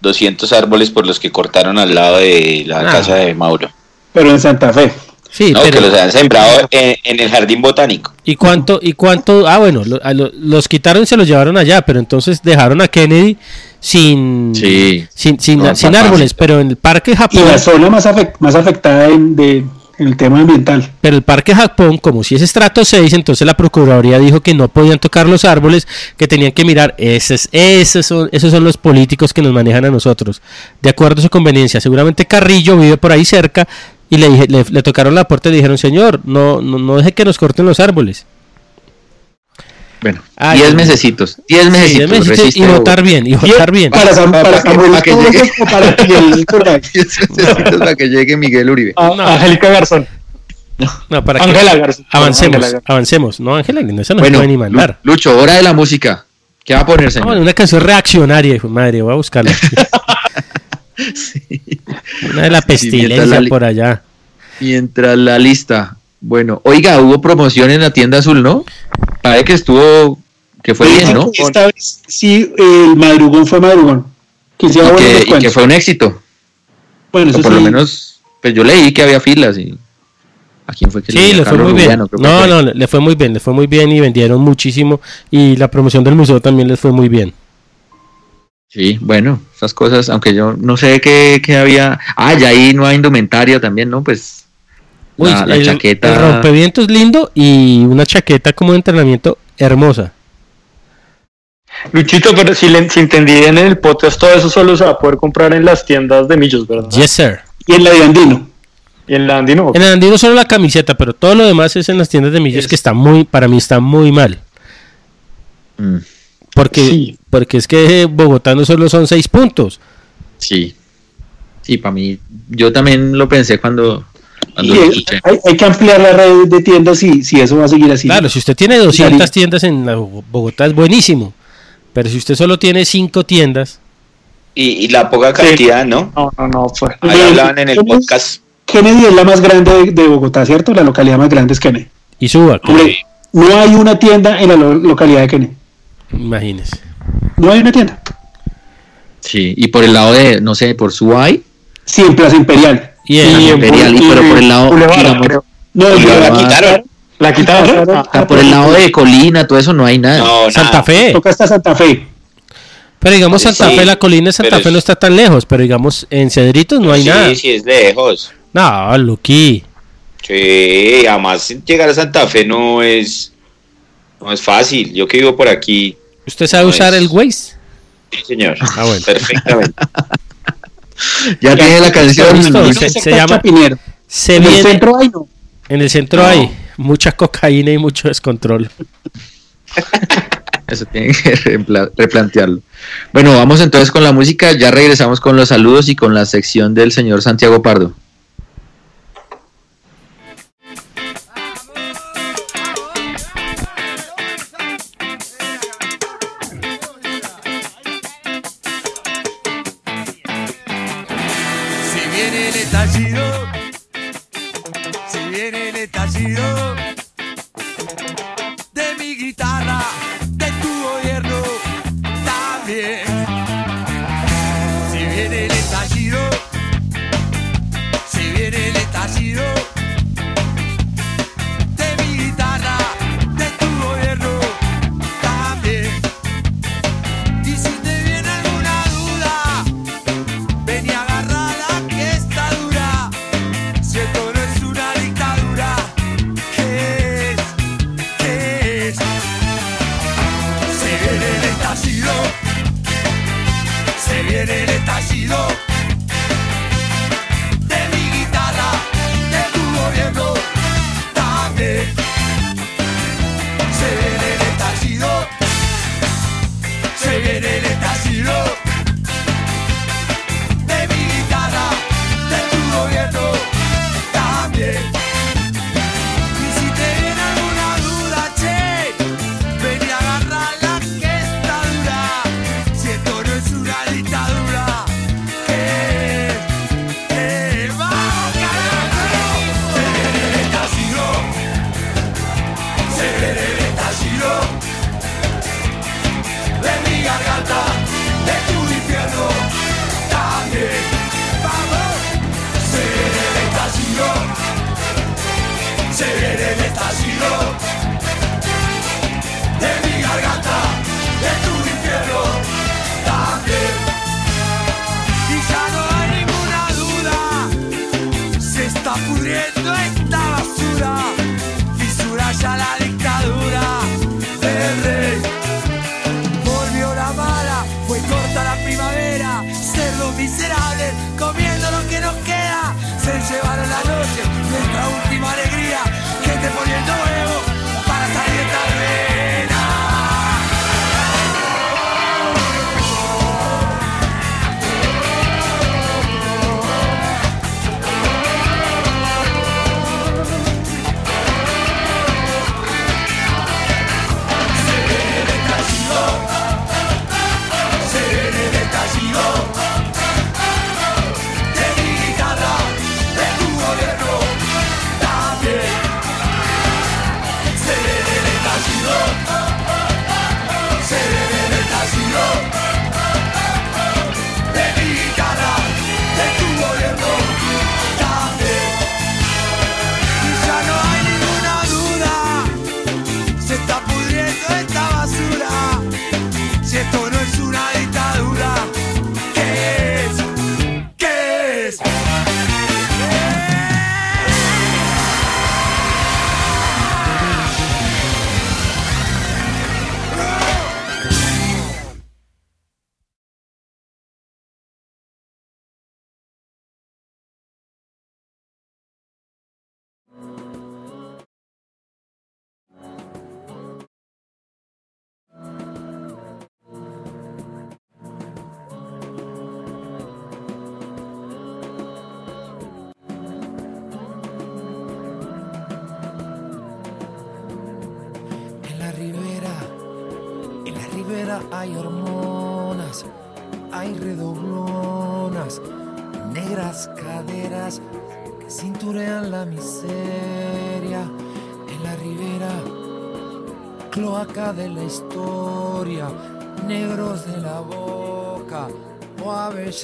200 árboles por los que cortaron al lado de la Ah. casa de Mauro. Pero en Santa Fe. Sí, No, pero- que los habían sembrado en, en el jardín botánico. ¿Y cuánto? ¿Y cuánto? Ah, bueno, lo- a lo- los quitaron y se los llevaron allá, pero entonces dejaron a Kennedy sin, Sí. sin, sin, No, sin árboles, sí. pero en el parque Y Japón, la zona más, afec- más afectada en, de- en el tema ambiental. pero el parque Japón, como si es estrato 6, entonces la Procuraduría dijo que no podían tocar los árboles, que tenían que mirar, esos, esos, son, esos son los políticos que nos manejan a nosotros, de acuerdo a su conveniencia. Seguramente Carrillo vive por ahí cerca y le, dije- le, le tocaron la puerta y le dijeron, señor, no, no, no deje que nos corten los árboles. Bueno, Ay, 10 no. mesecitos. 10 Sí, mesecitos. decirte, resiste y votar bien, y votar bien. Para, Sam- Para para que- para que llegue. para Miguel Iturralde. 10 mesecitos para que llegue Miguel Uribe. A- No. Angélica Garzón. No, para que Ángela Garzón. avancemos, Garzón. avancemos. No, Ángela, no, eso no se bueno, puede ni mandar. Lu- Lucho, hora de la música. ¿Qué va a poner, Ah, señor? bueno, una canción reaccionaria, hijo de madre, voy a buscarla. Una de la pestilencia la por allá. Mientras la lista. Bueno, oiga, hubo promoción en la tienda azul, ¿no? Parece que estuvo, que fue bien, ¿no? Esta vez sí, el madrugón fue madrugón. Que Y que, y descuentos. que fue un éxito. Bueno, eso por lo menos, pues yo leí que había filas y... ¿A quién fue que Sí, le fue muy bien. Rubiano, No, no, le fue muy bien, le fue muy bien y vendieron muchísimo. Y la promoción del museo también les fue muy bien. Sí, bueno, esas cosas, aunque yo no sé qué, qué había... Ah, ya ahí no hay indumentaria también, ¿no? Pues Uy, la, la el, chaqueta... el rompevientos lindo y una chaqueta como de entrenamiento hermosa. Luchito, pero si, le, si entendí bien en el podcast, todo eso solo se va a poder comprar en las tiendas de Millos, ¿verdad? Yes, sir. Y en la de Andino. Y en la Andino. En el Andino solo la camiseta, pero todo lo demás es en las tiendas de millos que está muy, para mí está muy mal. Mm, Porque, Sí. porque es que Bogotá no solo son seis puntos. sí, sí, para mí, yo también lo pensé cuando, cuando Y lo hay, escuché. hay- hay que ampliar la red de tiendas si, si eso va a seguir así. Claro, si usted tiene 200 Claro. tiendas en la Bo- Bogotá es buenísimo. Pero si usted solo tiene cinco tiendas, Y, y la poca Sí. cantidad, ¿no? No, no, no. Fue. Ahí hablaban en el Kennedy- podcast. Kennedy es la más grande de, de Bogotá, ¿cierto? La localidad más grande es Kennedy. y suba, Hombre, no hay una tienda en la lo- localidad de Kennedy. Imagínese. No hay una tienda. Sí, y por el lado de, no sé, por Subay, Sí, en Plaza Imperial. Y en- en Imperial, y pero por el lado, digamos. No, la Boulevard. quitaron. La quitaron. sea, por el lado de Colina, todo eso no hay nada. No, Santa nada. Fe. Toca hasta Santa Fe. Pero digamos Sí, Santa Fe, la colina de Santa Fe no es- está tan lejos, pero digamos en Cedritos no hay sí, nada. sí, es lejos. No, Luqui. Sí, además llegar a Santa Fe no es, no es fácil. Yo que vivo por aquí, ¿Usted sabe No usar es- el Waze? sí, señor. Ah, bueno. Perfectamente. Ya tiene la canción. se- llama- Chapinero. Se En el centro hay no. en el centro No. hay mucha cocaína y mucho descontrol. Eso tiene que replantearlo. Bueno, vamos entonces con la música. Ya regresamos con los saludos y con la sección del señor Santiago Pardo.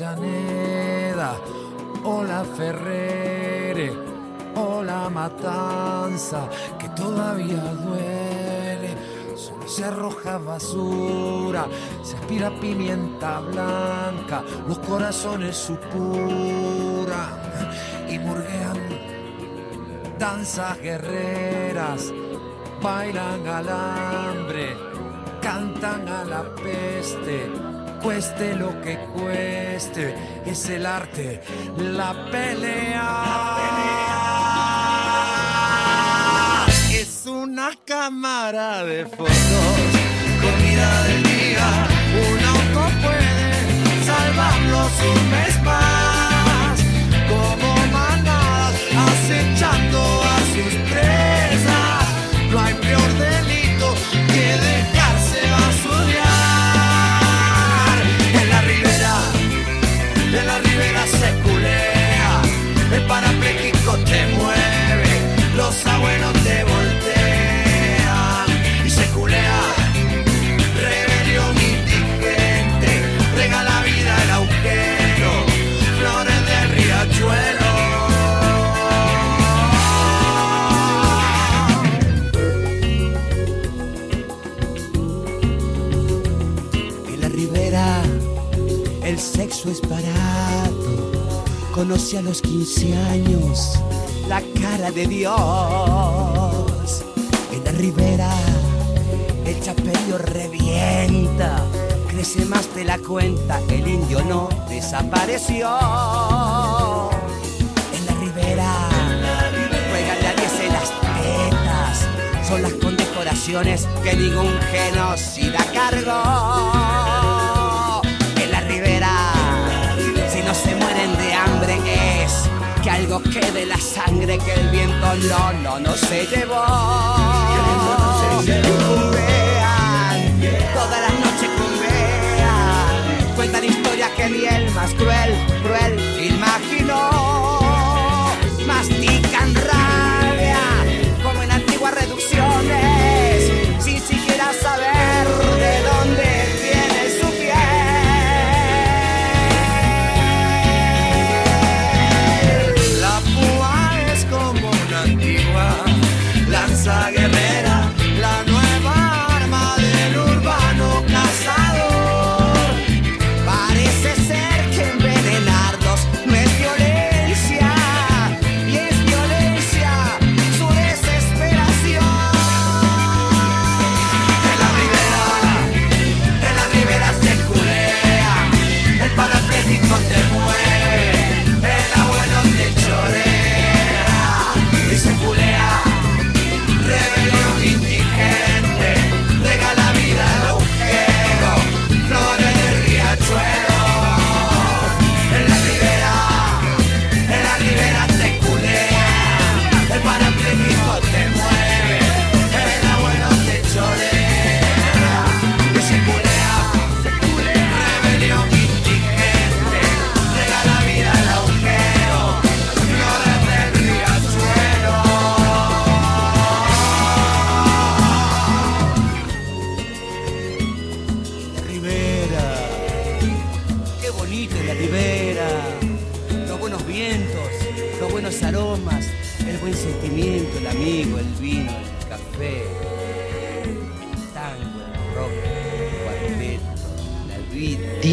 Avellaneda, o la Ferrere, o la matanza que todavía duele. Solo se arroja basura, se aspira pimienta blanca, los corazones supuran y murguean. Danzas guerreras, bailan al hambre, cantan a la peste, cueste lo que cueste, es el arte, la pelea. Es una cámara de fotos, comida del día, un auto puede salvarlos un mes más, te mueve, los abuelos te voltean y se culea. Rebelión indigente, regala vida el agujero, flores del riachuelo. En la ribera el sexo es barato. Conoce a los 15 años la cara de Dios. En la ribera el chapello revienta. Crece más de la cuenta, el indio no desapareció. En la ribera juegan la 10 en las tetas. Son las condecoraciones que ningún genocida cargó. Algo quede la sangre que el viento no, no, no se llevó. Cumbean, todas las noches cumbean, cuentan historias que ni el más cruel, cruel imaginó. Mastican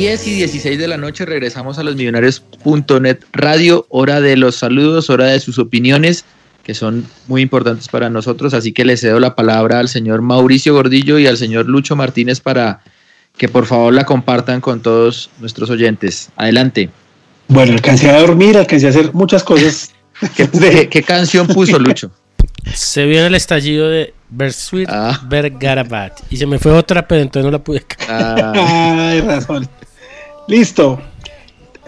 10 y 16 de la noche regresamos a los millonarios.net radio, hora de los saludos, hora de sus opiniones que son muy importantes para nosotros, así que le cedo la palabra al señor Mauricio Gordillo y al señor Lucho Martínez para que por favor la compartan con todos nuestros oyentes. Adelante. Bueno, alcancé a dormir, alcancé a hacer muchas cosas. ¿Qué, qué- qué canción puso Lucho? Se vio en el estallido de Bersuit Ah. Bergarabat. Y se me fue otra, pero entonces no la pude. Ah, Ay, razón. Listo.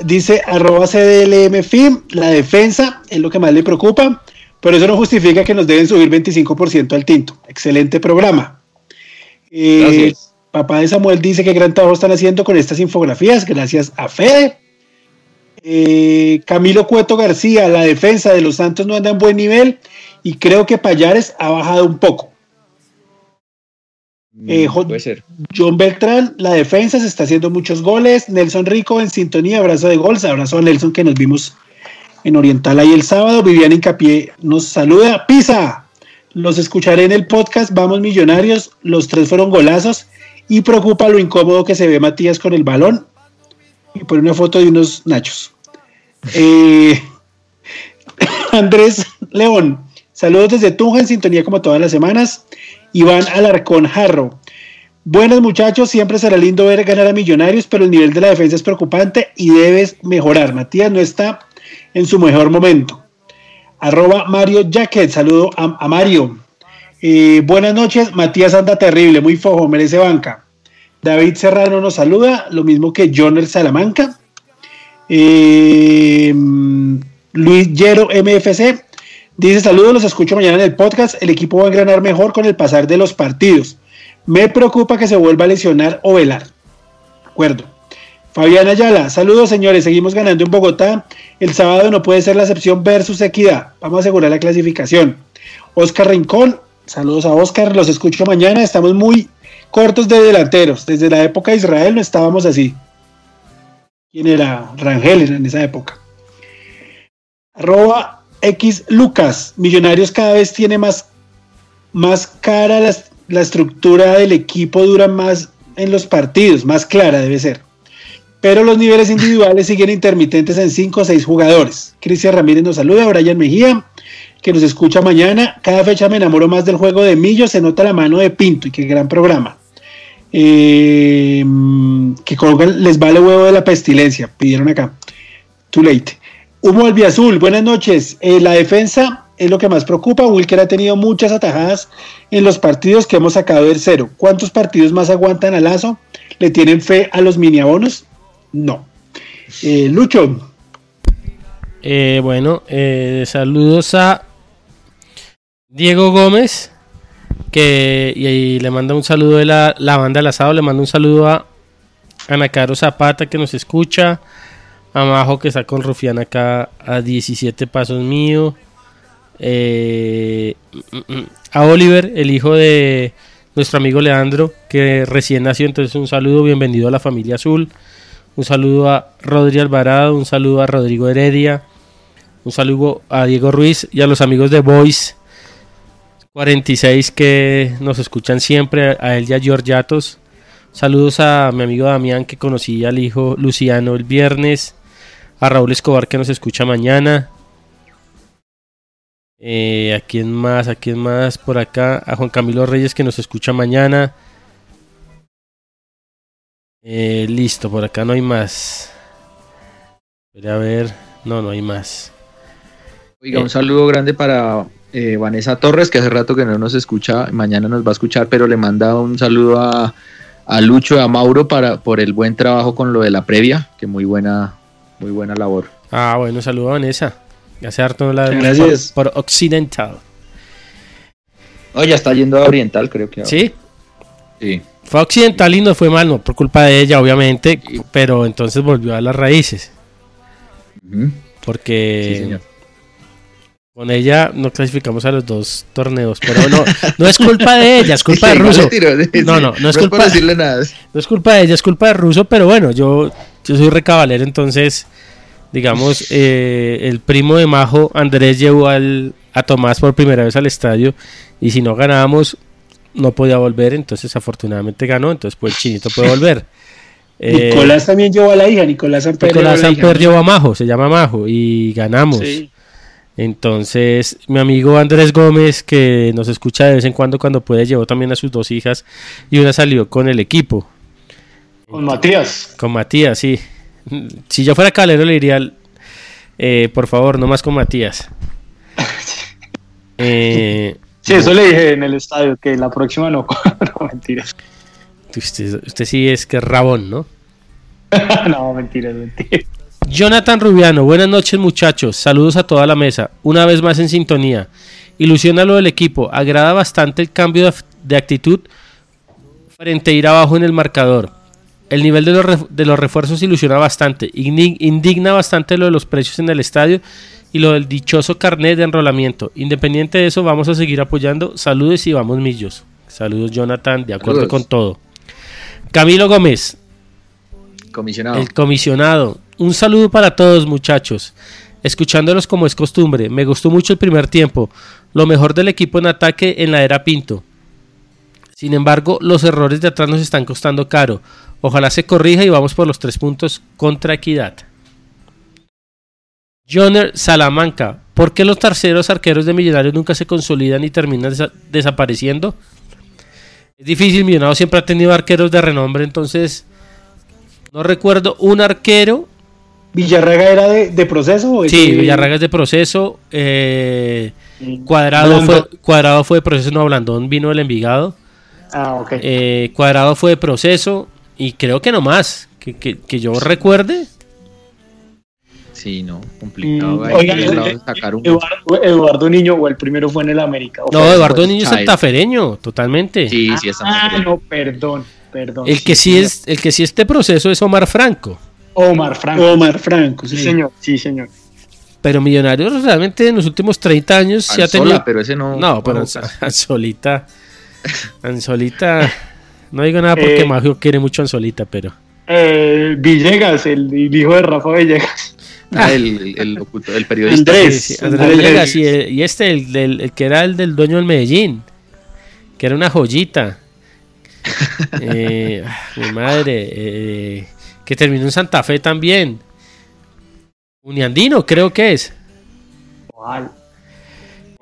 Dice arroba CDLMFIM, la defensa es lo que más le preocupa, pero eso no justifica que nos deben subir 25% al tinto. Excelente programa. Eh, papá de Samuel dice que gran trabajo están haciendo con estas infografías, gracias a Fede. Eh, Camilo Cueto García, la defensa de los Santos no anda en buen nivel y creo que Payares ha bajado un poco. Eh, puede ser. John Beltrán, la defensa, se está haciendo muchos goles. Nelson Rico en sintonía, abrazo de gol. Abrazo a Nelson que nos vimos en Oriental ahí el sábado. Viviana Incapié nos saluda. Pisa, los escucharé en el podcast. Vamos millonarios. Los tres fueron golazos. Y preocupa lo incómodo que se ve Matías con el balón. Y pone una foto de unos nachos. Eh, Andrés León, saludos desde Tunja en sintonía como todas las semanas. Iván Alarcón Jarro. Buenos muchachos, siempre será lindo ver ganar a Millonarios, pero el nivel de la defensa es preocupante y debes mejorar. Matías no está en su mejor momento. Arroba Mario Jacket, saludo a, Mario. Eh, buenas noches, Matías anda terrible, muy fojo, merece banca. David Serrano nos saluda, lo mismo que Joner Salamanca. Eh, Luis Yero MFC dice saludos, los escucho mañana en el podcast. El equipo va a engranar mejor con el pasar de los partidos. Me preocupa que se vuelva a lesionar o velar. De acuerdo. Fabián Ayala, saludos señores, seguimos ganando en Bogotá. El sábado no puede ser la excepción versus Equidad. Vamos a asegurar la clasificación. Oscar Rincón, saludos a Oscar, los escucho mañana. Estamos muy cortos de delanteros. Desde la época de Israel no estábamos así. ¿Quién era? Rangel en esa época. Arroba X Lucas. Millonarios cada vez tiene más, más cara la, la estructura del equipo, dura más en los partidos, más clara debe ser. Pero los niveles individuales siguen intermitentes en 5 o 6 jugadores. Cristian Ramírez nos saluda, Brian Mejía, que nos escucha mañana. Cada fecha me enamoro más del juego de Millo, se nota la mano de Pinto y qué gran programa. Eh, que colgan, les vale huevo de la pestilencia, pidieron acá. Too late. Humo Albiazul, buenas noches. Eh, la defensa es lo que más preocupa. Wilker ha tenido muchas atajadas en los partidos que hemos sacado del cero. ¿Cuántos partidos más aguantan a Lazo? ¿Le tienen fe a los mini abonos? No. Eh, Lucho, Eh, bueno, eh, saludos a Diego Gómez, que y, y le manda un saludo de la, la banda del asado, le manda un saludo a Ana Caro Zapata que nos escucha, a Majo que está con Rufián acá a 17 pasos mío, eh, mm, mm, a Oliver, el hijo de nuestro amigo Leandro, que recién nació, entonces un saludo, bienvenido a la familia azul. Un saludo a Rodri Alvarado, un saludo a Rodrigo Heredia, un saludo a Diego Ruiz y a los amigos de Voice 46 que nos escuchan siempre, a él y a Georgiatos. Saludos a mi amigo Damián que conocí al hijo Luciano el viernes, a Raúl Escobar que nos escucha mañana. Eh, ¿A quién más? ¿A quién más por acá? A Juan Camilo Reyes que nos escucha mañana. Eh, listo, por acá no hay más. Voy a ver, no, no hay más. Oiga, un saludo grande para eh, Vanessa Torres, que hace rato que no nos escucha, mañana nos va a escuchar, pero le manda un saludo a, a Lucho y a Mauro para, por el buen trabajo con lo de la previa, que muy buena, muy buena labor. Ah, bueno, saludo a Vanessa. Hace harto no la Gracias. por, por Occidental. Oh, ya está yendo a Oriental, creo que. ahora. ¿Sí? Sí. Fue a Occidental y no fue mal, no por culpa de ella, obviamente, pero entonces volvió a las raíces. Porque Sí, señor. con ella no clasificamos a los dos torneos, pero no, no es culpa de ella, es culpa de Russo. sí, No, no, no es por culpa decirle nada. No es culpa de ella, es culpa de Russo, pero bueno, yo, yo soy recabalero, entonces digamos, eh, el primo de Majo, Andrés, llevó al, a Tomás por primera vez al estadio y si no ganábamos, no podía volver, entonces afortunadamente ganó, entonces pues el chinito puede volver. Eh, Nicolás también llevó a la hija, Nicolás Samper. Nicolás. Samper llevó a Majo, se llama Majo, y ganamos. Sí. Entonces, mi amigo Andrés Gómez, que nos escucha de vez en cuando cuando puede, llevó también a sus dos hijas y una salió con el equipo, Con Matías. con Matías, sí. Si yo fuera calero le diría, eh, por favor, no más con Matías. Eh, Sí, eso le dije en el estadio, que la próxima no. no, mentiras. usted, usted sí es que es rabón, ¿no? no, mentiras, mentiras. Jonathan Rubiano, buenas noches muchachos, saludos a toda la mesa, una vez más en sintonía. Ilusiona lo del equipo, agrada bastante el cambio de, de actitud frente a ir abajo en el marcador. El nivel de los, ref- de los refuerzos ilusiona bastante, indigna bastante lo de los precios en el estadio y lo del dichoso carnet de enrolamiento. Independiente de eso, vamos a seguir apoyando. Saludos y vamos millos. Saludos Jonathan, de acuerdo Saludos. con todo. Camilo Gómez, Comisionado. el comisionado. Un saludo para todos, muchachos. Escuchándolos como es costumbre, me gustó mucho el primer tiempo. Lo mejor del equipo en ataque en la era Pinto. Sin embargo, los errores de atrás nos están costando caro. Ojalá se corrija y vamos por los tres puntos contra Equidad. Joner Salamanca. ¿Por qué los terceros arqueros de Millonarios nunca se consolidan y terminan desa- desapareciendo? Es difícil, Millonarios siempre ha tenido arqueros de renombre, entonces no recuerdo un arquero. ¿Villarraga era de, de proceso? o Sí, ese- Villarraga es de proceso. eh, cuadrado, fue, cuadrado fue de proceso, no, Blandón vino del Envigado. Ah. Eh, cuadrado fue de proceso y creo que no más. Que, que- que yo recuerde. Sí, no, complicado. Mm, ahí oiga, eh, sacar un- Eduardo, Eduardo Niño, o el primero fue en el América. No, Eduardo? Niño es santafereño, totalmente. Sí, sí, es Ah, no, perdón, perdón. El que sí es, el que sí es de proceso es Omar Franco. Omar Franco. Omar Franco, Sí, sí. señor, sí, señor. Pero Millonarios realmente en los últimos 30 años se ha Anzola, tenido. pero ese no- No, pero Anzolita. Anzolita. No digo nada porque Eh. Magio quiere mucho a Anzolita, pero. Eh, Villegas, el, el hijo de Rafa Villegas. Ah, el, el, el locutor- el periodista. Andrés. Sí, sí, Andrés Andrés. Villegas y, el- y este, el, del- el que era el del dueño del Medellín, que era una joyita. Eh, ah, mi madre, eh, que terminó en Santa Fe también. Uniandino, creo que es. ¿Cuál?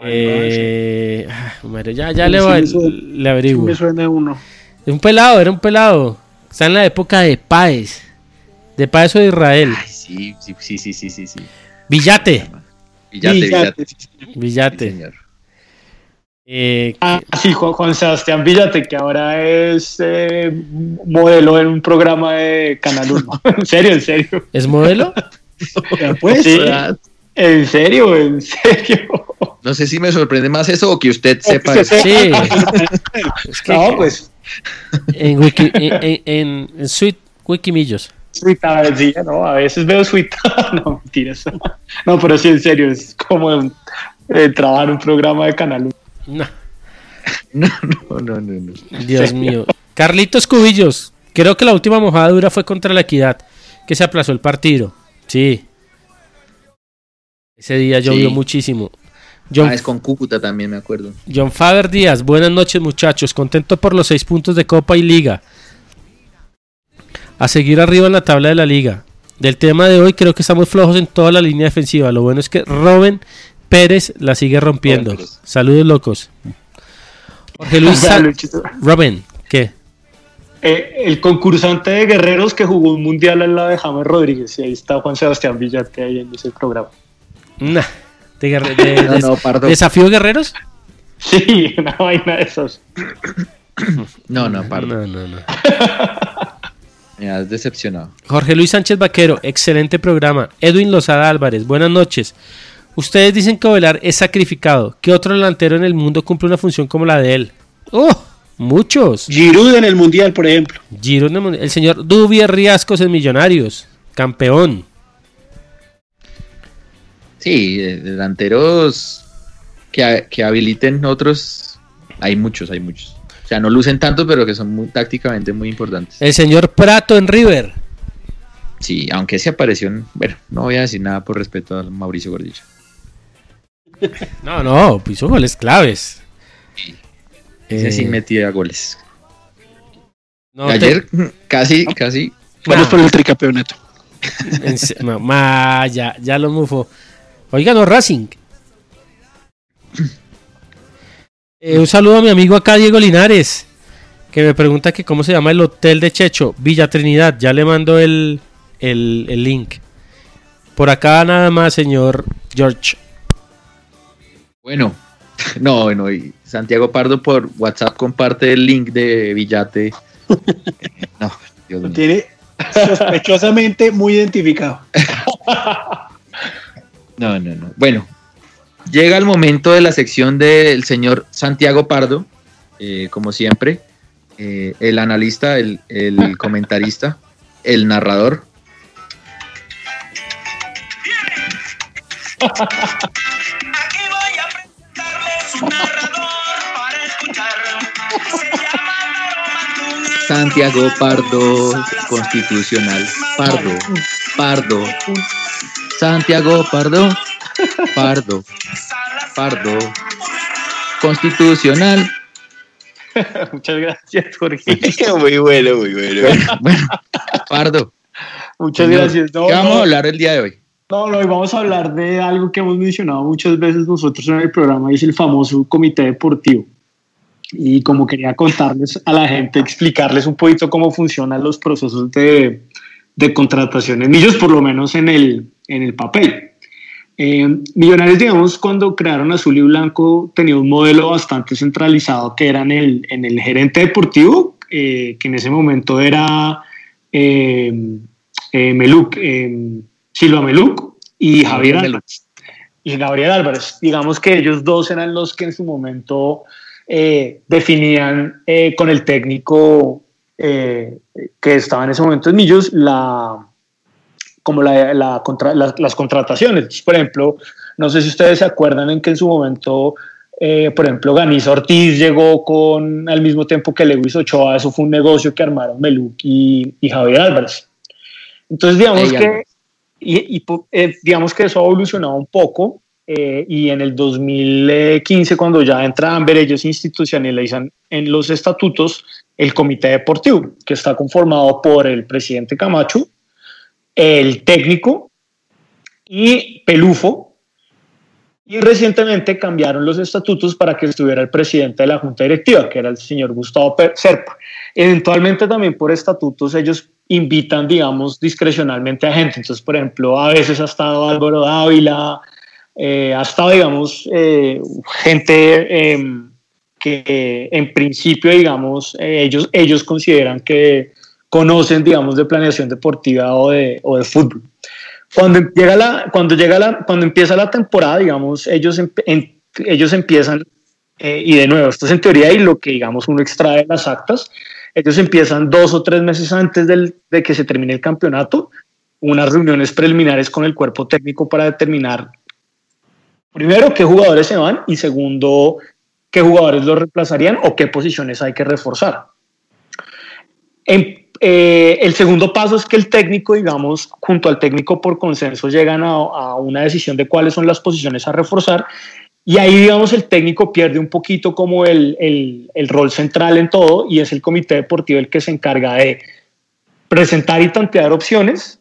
Eh, ah, madre, ya, ya Sí, le, sí va- le averiguo. Me suena uno. Es un pelado, era un pelado. Está en la época de Páez. De Páez o de Israel. Ay, sí, sí, sí, sí, sí, sí, sí. Villate. Villate, Villate. Villate. Sí, señor. Eh, Ah, sí, Juan, Juan Sebastián Villate, que ahora es eh, modelo en un programa de Canal 1. en serio, en serio. ¿Es modelo? Pues, Sí, en serio, en serio. No sé si me sorprende más eso o que usted sepa. que eso. Sí. Es que No, pues, en, Wiki, en, en, en- Sweet Wikimillos. No, a veces veo Sweet. no, mentiras. No, pero sí, en serio, es como eh, trabajar un programa de Canal 1. No, No, no, no, no. no. Dios mío. Carlitos Cubillos. Creo que la última mojada dura fue contra la Equidad, que se aplazó el partido. Sí. Ese día llovió Sí. muchísimo. John, Ah, es con Cúcuta también, me acuerdo. John Faber Díaz, buenas noches muchachos, contento por los seis puntos de Copa y Liga. A seguir arriba en la tabla de la Liga. Del tema de hoy creo que estamos flojos en toda la línea defensiva. Lo bueno es que Robin Pérez la sigue rompiendo. Robin Pérez. Saludos locos. Jorge Luis. Robin, ¿qué? Eh, el concursante de guerreros que jugó un mundial al lado de James Rodríguez. Y ahí está Juan Sebastián Villate ahí en ese programa. Nah, de guerre- de- No, de- no, Pardo. ¿Desafío Guerreros? Sí, una vaina de esos. No, no, perdón. No, no, no. Me has decepcionado. Jorge Luis Sánchez Vaquero, excelente programa. Edwin Lozada Álvarez, buenas noches. Ustedes dicen que Ovelar es sacrificado. ¿Qué otro delantero en el mundo cumple una función como la de él? ¡Oh! Muchos. Giroud en el Mundial, por ejemplo. Giro en el Mundial. el señor Dubier Riascos en Millonarios. Campeón. Sí, delanteros que, que habiliten otros, hay muchos, hay muchos. O sea, no lucen tanto, pero que son muy, tácticamente muy importantes. El señor Prato en River. Sí, aunque se apareció, en- bueno, no voy a decir nada por respeto a Mauricio Gordillo. No, no, hizo goles claves. Ese sí Eh, metía goles. no te- Ayer casi, casi. Vamos por el tricampeonato. En ma, ya, ya lo mufo. Oiga, no, Racing. Eh, un saludo a mi amigo acá, Diego Linares, que me pregunta que cómo se llama el hotel de Checho, Villa Trinidad. Ya le mando el, el, el link. Por acá nada más, señor George. Bueno, no, bueno, y Santiago Pardo por WhatsApp comparte el link de Villate. No, Dios Lo mío. tiene sospechosamente muy identificado. No, no, no. Bueno, llega el momento de la sección del señor Santiago Pardo, eh, como siempre, eh, el analista, el, el comentarista, el narrador. Aquí voy a presentarles un narrador para escuchar. Se llama. Santiago Pardo, constitucional. Pardo, Pardo. Santiago Pardo, Pardo, Pardo, constitucional. Muchas gracias, Jorge. muy bueno, muy bueno. Bueno, Pardo. Muchas señor, gracias. No, ¿Qué vamos no, a hablar el día de hoy? No, no, hoy vamos a hablar de algo que hemos mencionado muchas veces nosotros en el programa, y es el famoso comité deportivo. Y como quería contarles a la gente, explicarles un poquito cómo funcionan los procesos de, de contratación en Millos, por lo menos en el, en el papel. Eh, Millonarios, digamos, cuando crearon Azul y Blanco, tenía un modelo bastante centralizado que era en el, en el gerente deportivo, eh, que en ese momento era eh, eh, Meluc, eh, Silva Meluc y Javier. Álvarez. Y Gabriel Álvarez. Digamos que ellos dos eran los que en su momento definían con el técnico que estaba en ese momento en Millos la, como la, la contra- las- las contrataciones. Por ejemplo, no sé si ustedes se acuerdan en que en su momento, eh, por ejemplo, Ganiza Ortiz llegó con al mismo tiempo que Lewis Ochoa, eso fue un negocio que armaron Meluc y, y Javier Álvarez. Entonces, digamos que, y, y eh, digamos que eso ha evolucionado un poco. eh, y en el 2015, cuando ya entra Amber, ellos institucionalizan en los estatutos el comité deportivo, que está conformado por el presidente Camacho, el técnico y Pelufo. Y recientemente cambiaron los estatutos para que estuviera el presidente de la junta directiva, que era el señor Gustavo Serpa. Eventualmente también por estatutos ellos invitan, digamos, discrecionalmente a gente. Entonces, por ejemplo, a veces ha estado Álvaro Dávila, eh, ha estado, digamos, eh, gente eh, que en principio, digamos, eh, ellos, ellos consideran que conocen, digamos, de planeación deportiva o de, o de fútbol. Cuando llega la, cuando llega la, cuando empieza la temporada, digamos, ellos, en- ellos empiezan, eh, y de nuevo, esto es en teoría y lo que, digamos, uno extrae de las actas, ellos empiezan dos o tres meses antes del- de que se termine el campeonato, unas reuniones preliminares con el cuerpo técnico para determinar, primero, qué jugadores se van y segundo, qué jugadores los reemplazarían o qué posiciones hay que reforzar. En- eh, el segundo paso es que el técnico, digamos, junto al técnico por consenso llegan a, a una decisión de cuáles son las posiciones a reforzar. Y ahí, digamos, el técnico pierde un poquito como el, el- el rol central en todo y es el comité deportivo el que se encarga de presentar y tantear opciones,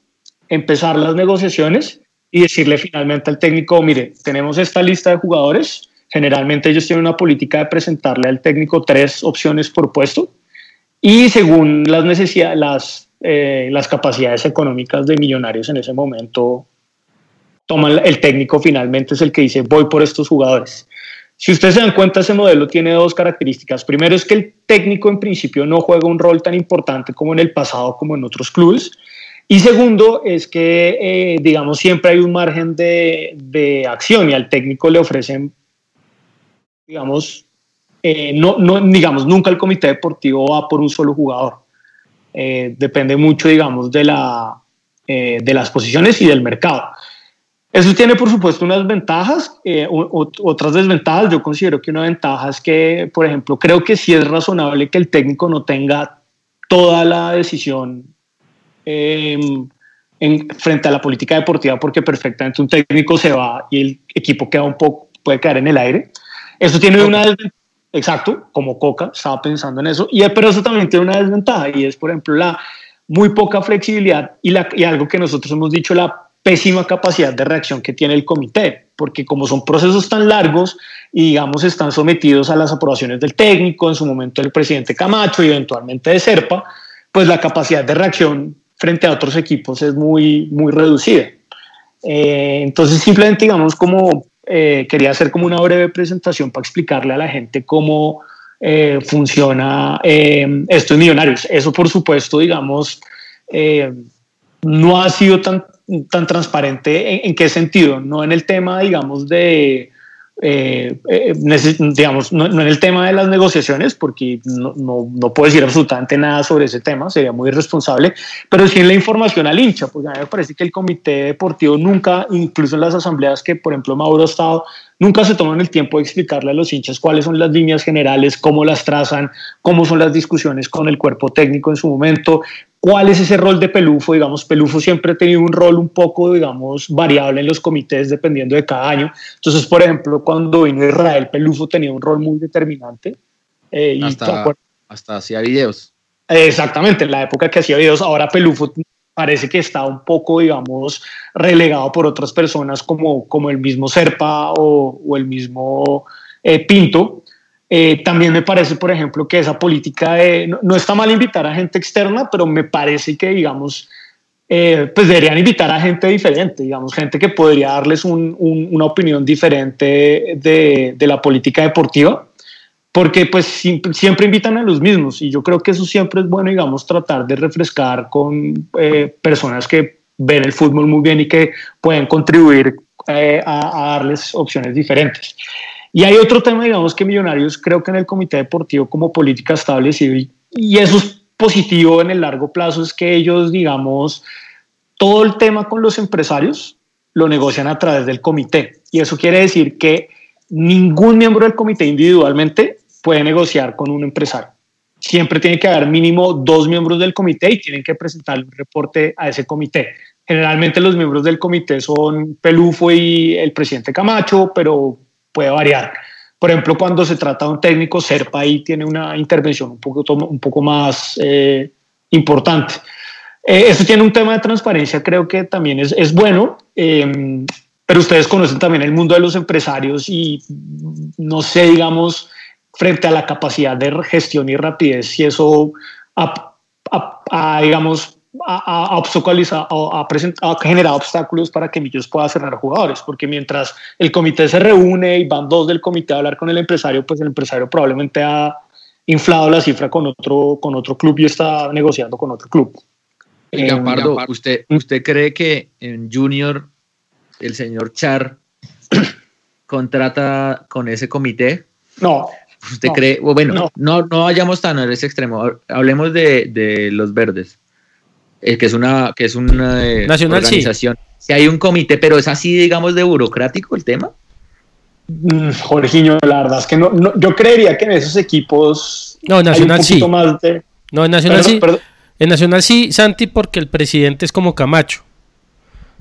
empezar las negociaciones y decirle finalmente al técnico, mire, tenemos esta lista de jugadores, generalmente ellos tienen una política de presentarle al técnico tres opciones por puesto y según las necesidades, las, eh, las capacidades económicas de millonarios en ese momento, toma el- el técnico finalmente es el que dice voy por estos jugadores. Si ustedes se dan cuenta, ese modelo tiene dos características. Primero es que el técnico en principio no juega un rol tan importante como en el pasado, como en otros clubes. Y segundo es que, eh, digamos, siempre hay un margen de, de acción y al técnico le ofrecen, digamos, eh, no, no, digamos, nunca el comité deportivo va por un solo jugador. Eh, depende mucho, digamos, de, la, eh, de las posiciones y del mercado. Eso tiene, por supuesto, unas ventajas, eh, otras desventajas. Yo considero que una ventaja es que, por ejemplo, creo que sí es razonable que el técnico no tenga toda la decisión eh, en, frente a la política deportiva porque perfectamente un técnico se va y el equipo queda un poco, puede caer en el aire. Eso tiene una desventaja, exacto, como Coca, estaba pensando en eso, y, pero eso también tiene una desventaja y es, por ejemplo, la muy poca flexibilidad y, la, y algo que nosotros hemos dicho, la pésima capacidad de reacción que tiene el comité, porque como son procesos tan largos y digamos están sometidos a las aprobaciones del técnico, en su momento del presidente Camacho y eventualmente de Serpa, pues la capacidad de reacción frente a otros equipos es muy, muy reducida. Eh, entonces simplemente digamos como eh, quería hacer como una breve presentación para explicarle a la gente cómo eh, funciona estos millonarios. Eso por supuesto digamos no ha sido tan tan transparente en, qué sentido, no en el tema, digamos, de, eh, eh, digamos, no, en el tema de las negociaciones, porque no, no, no, puedo decir absolutamente nada sobre ese tema, sería muy irresponsable, pero sí en la información al hincha, porque a mí me parece que el comité deportivo nunca, incluso en las asambleas que, por ejemplo, Mauro ha estado, nunca se toman el tiempo de explicarle a los hinchas cuáles son las líneas generales, cómo las trazan, cómo son las discusiones con el cuerpo técnico en su momento, cuál es ese rol de Pelufo. Digamos, Pelufo siempre ha tenido un rol un poco, digamos, variable en los comités dependiendo de cada año. Entonces, por ejemplo, cuando vino Israel, Pelufo tenía un rol muy determinante. Eh, hasta, hasta hacía videos. Exactamente, en la época que hacía videos, ahora Pelufo parece que está un poco, digamos, relegado por otras personas como, como el mismo Serpa o, el mismo eh, Pinto. Eh, también me parece, por ejemplo, que esa política de, no, está mal invitar a gente externa, pero me parece que, digamos, eh, pues deberían invitar a gente diferente, digamos, gente que podría darles una opinión diferente de, de la política deportiva porque pues siempre invitan a los mismos y yo creo que eso siempre es bueno, digamos, tratar de refrescar con eh, personas que ven el fútbol muy bien y que pueden contribuir eh, a, darles opciones diferentes. Y hay otro tema, digamos, que Millonarios creo que en el comité deportivo como política establecido y, y eso es positivo en el largo plazo, es que ellos, digamos, todo el tema con los empresarios lo negocian a través del comité. Y eso quiere decir que ningún miembro del comité individualmente puede negociar con un empresario. Siempre tiene que haber mínimo dos miembros del comité y tienen que presentar un reporte a ese comité. Generalmente los miembros del comité son Pelufo y el presidente Camacho, pero puede variar. Por ejemplo, cuando se trata de un técnico, Serpa ahí tiene una intervención un poco, un poco más eh, importante. Eh, esto tiene un tema de transparencia, creo que también es, es bueno, eh, pero ustedes conocen también el mundo de los empresarios y no sé, digamos, frente a la capacidad de gestión y rapidez si eso ha, digamos, ha, ha, generado obstáculos para que Millos pueda cerrar jugadores, porque mientras el comité se reúne y van dos del comité a hablar con el empresario, pues el empresario probablemente ha inflado la cifra con otro, con otro club y está negociando con otro club. Eh, ¿usted, ¿usted cree que en Junior el señor Char contrata con ese comité? No, ¿Usted cree? Bueno, no. no, vayamos tan a ese extremo. Hablemos de, los verdes, eh, que es una, que es una eh, organización. Si hay un comité, pero es así, digamos, de burocrático el tema. Mm, Jorginho, la verdad es que no, yo creería que en esos equipos. No, Nacional sí. No, en Nacional sí. En Nacional sí, Santi, porque el presidente es como Camacho.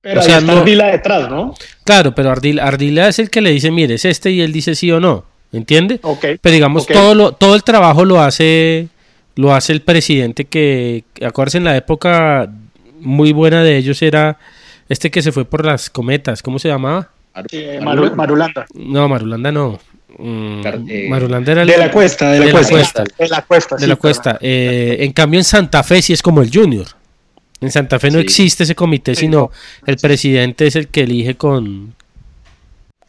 Pero o sea, está Ardila detrás, ¿no? Claro, pero Ardila, Ardila es el que le dice, mire, es este y él dice sí o no. ¿entiende? Okay, Pero digamos, todo, lo, todo el trabajo lo hace, lo hace el presidente que, acuérdense, en la época muy buena de ellos era este que se fue por las cometas, ¿cómo se llamaba? Marulanda. No, Marulanda no. Mm, eh, Marulanda era el, de la cuesta, de la, cuesta, De la cuesta. De la cuesta. Eh, en cambio, en Santa Fe sí es como el Junior. En Santa Fe no existe ese comité, sino el presidente es el que elige con,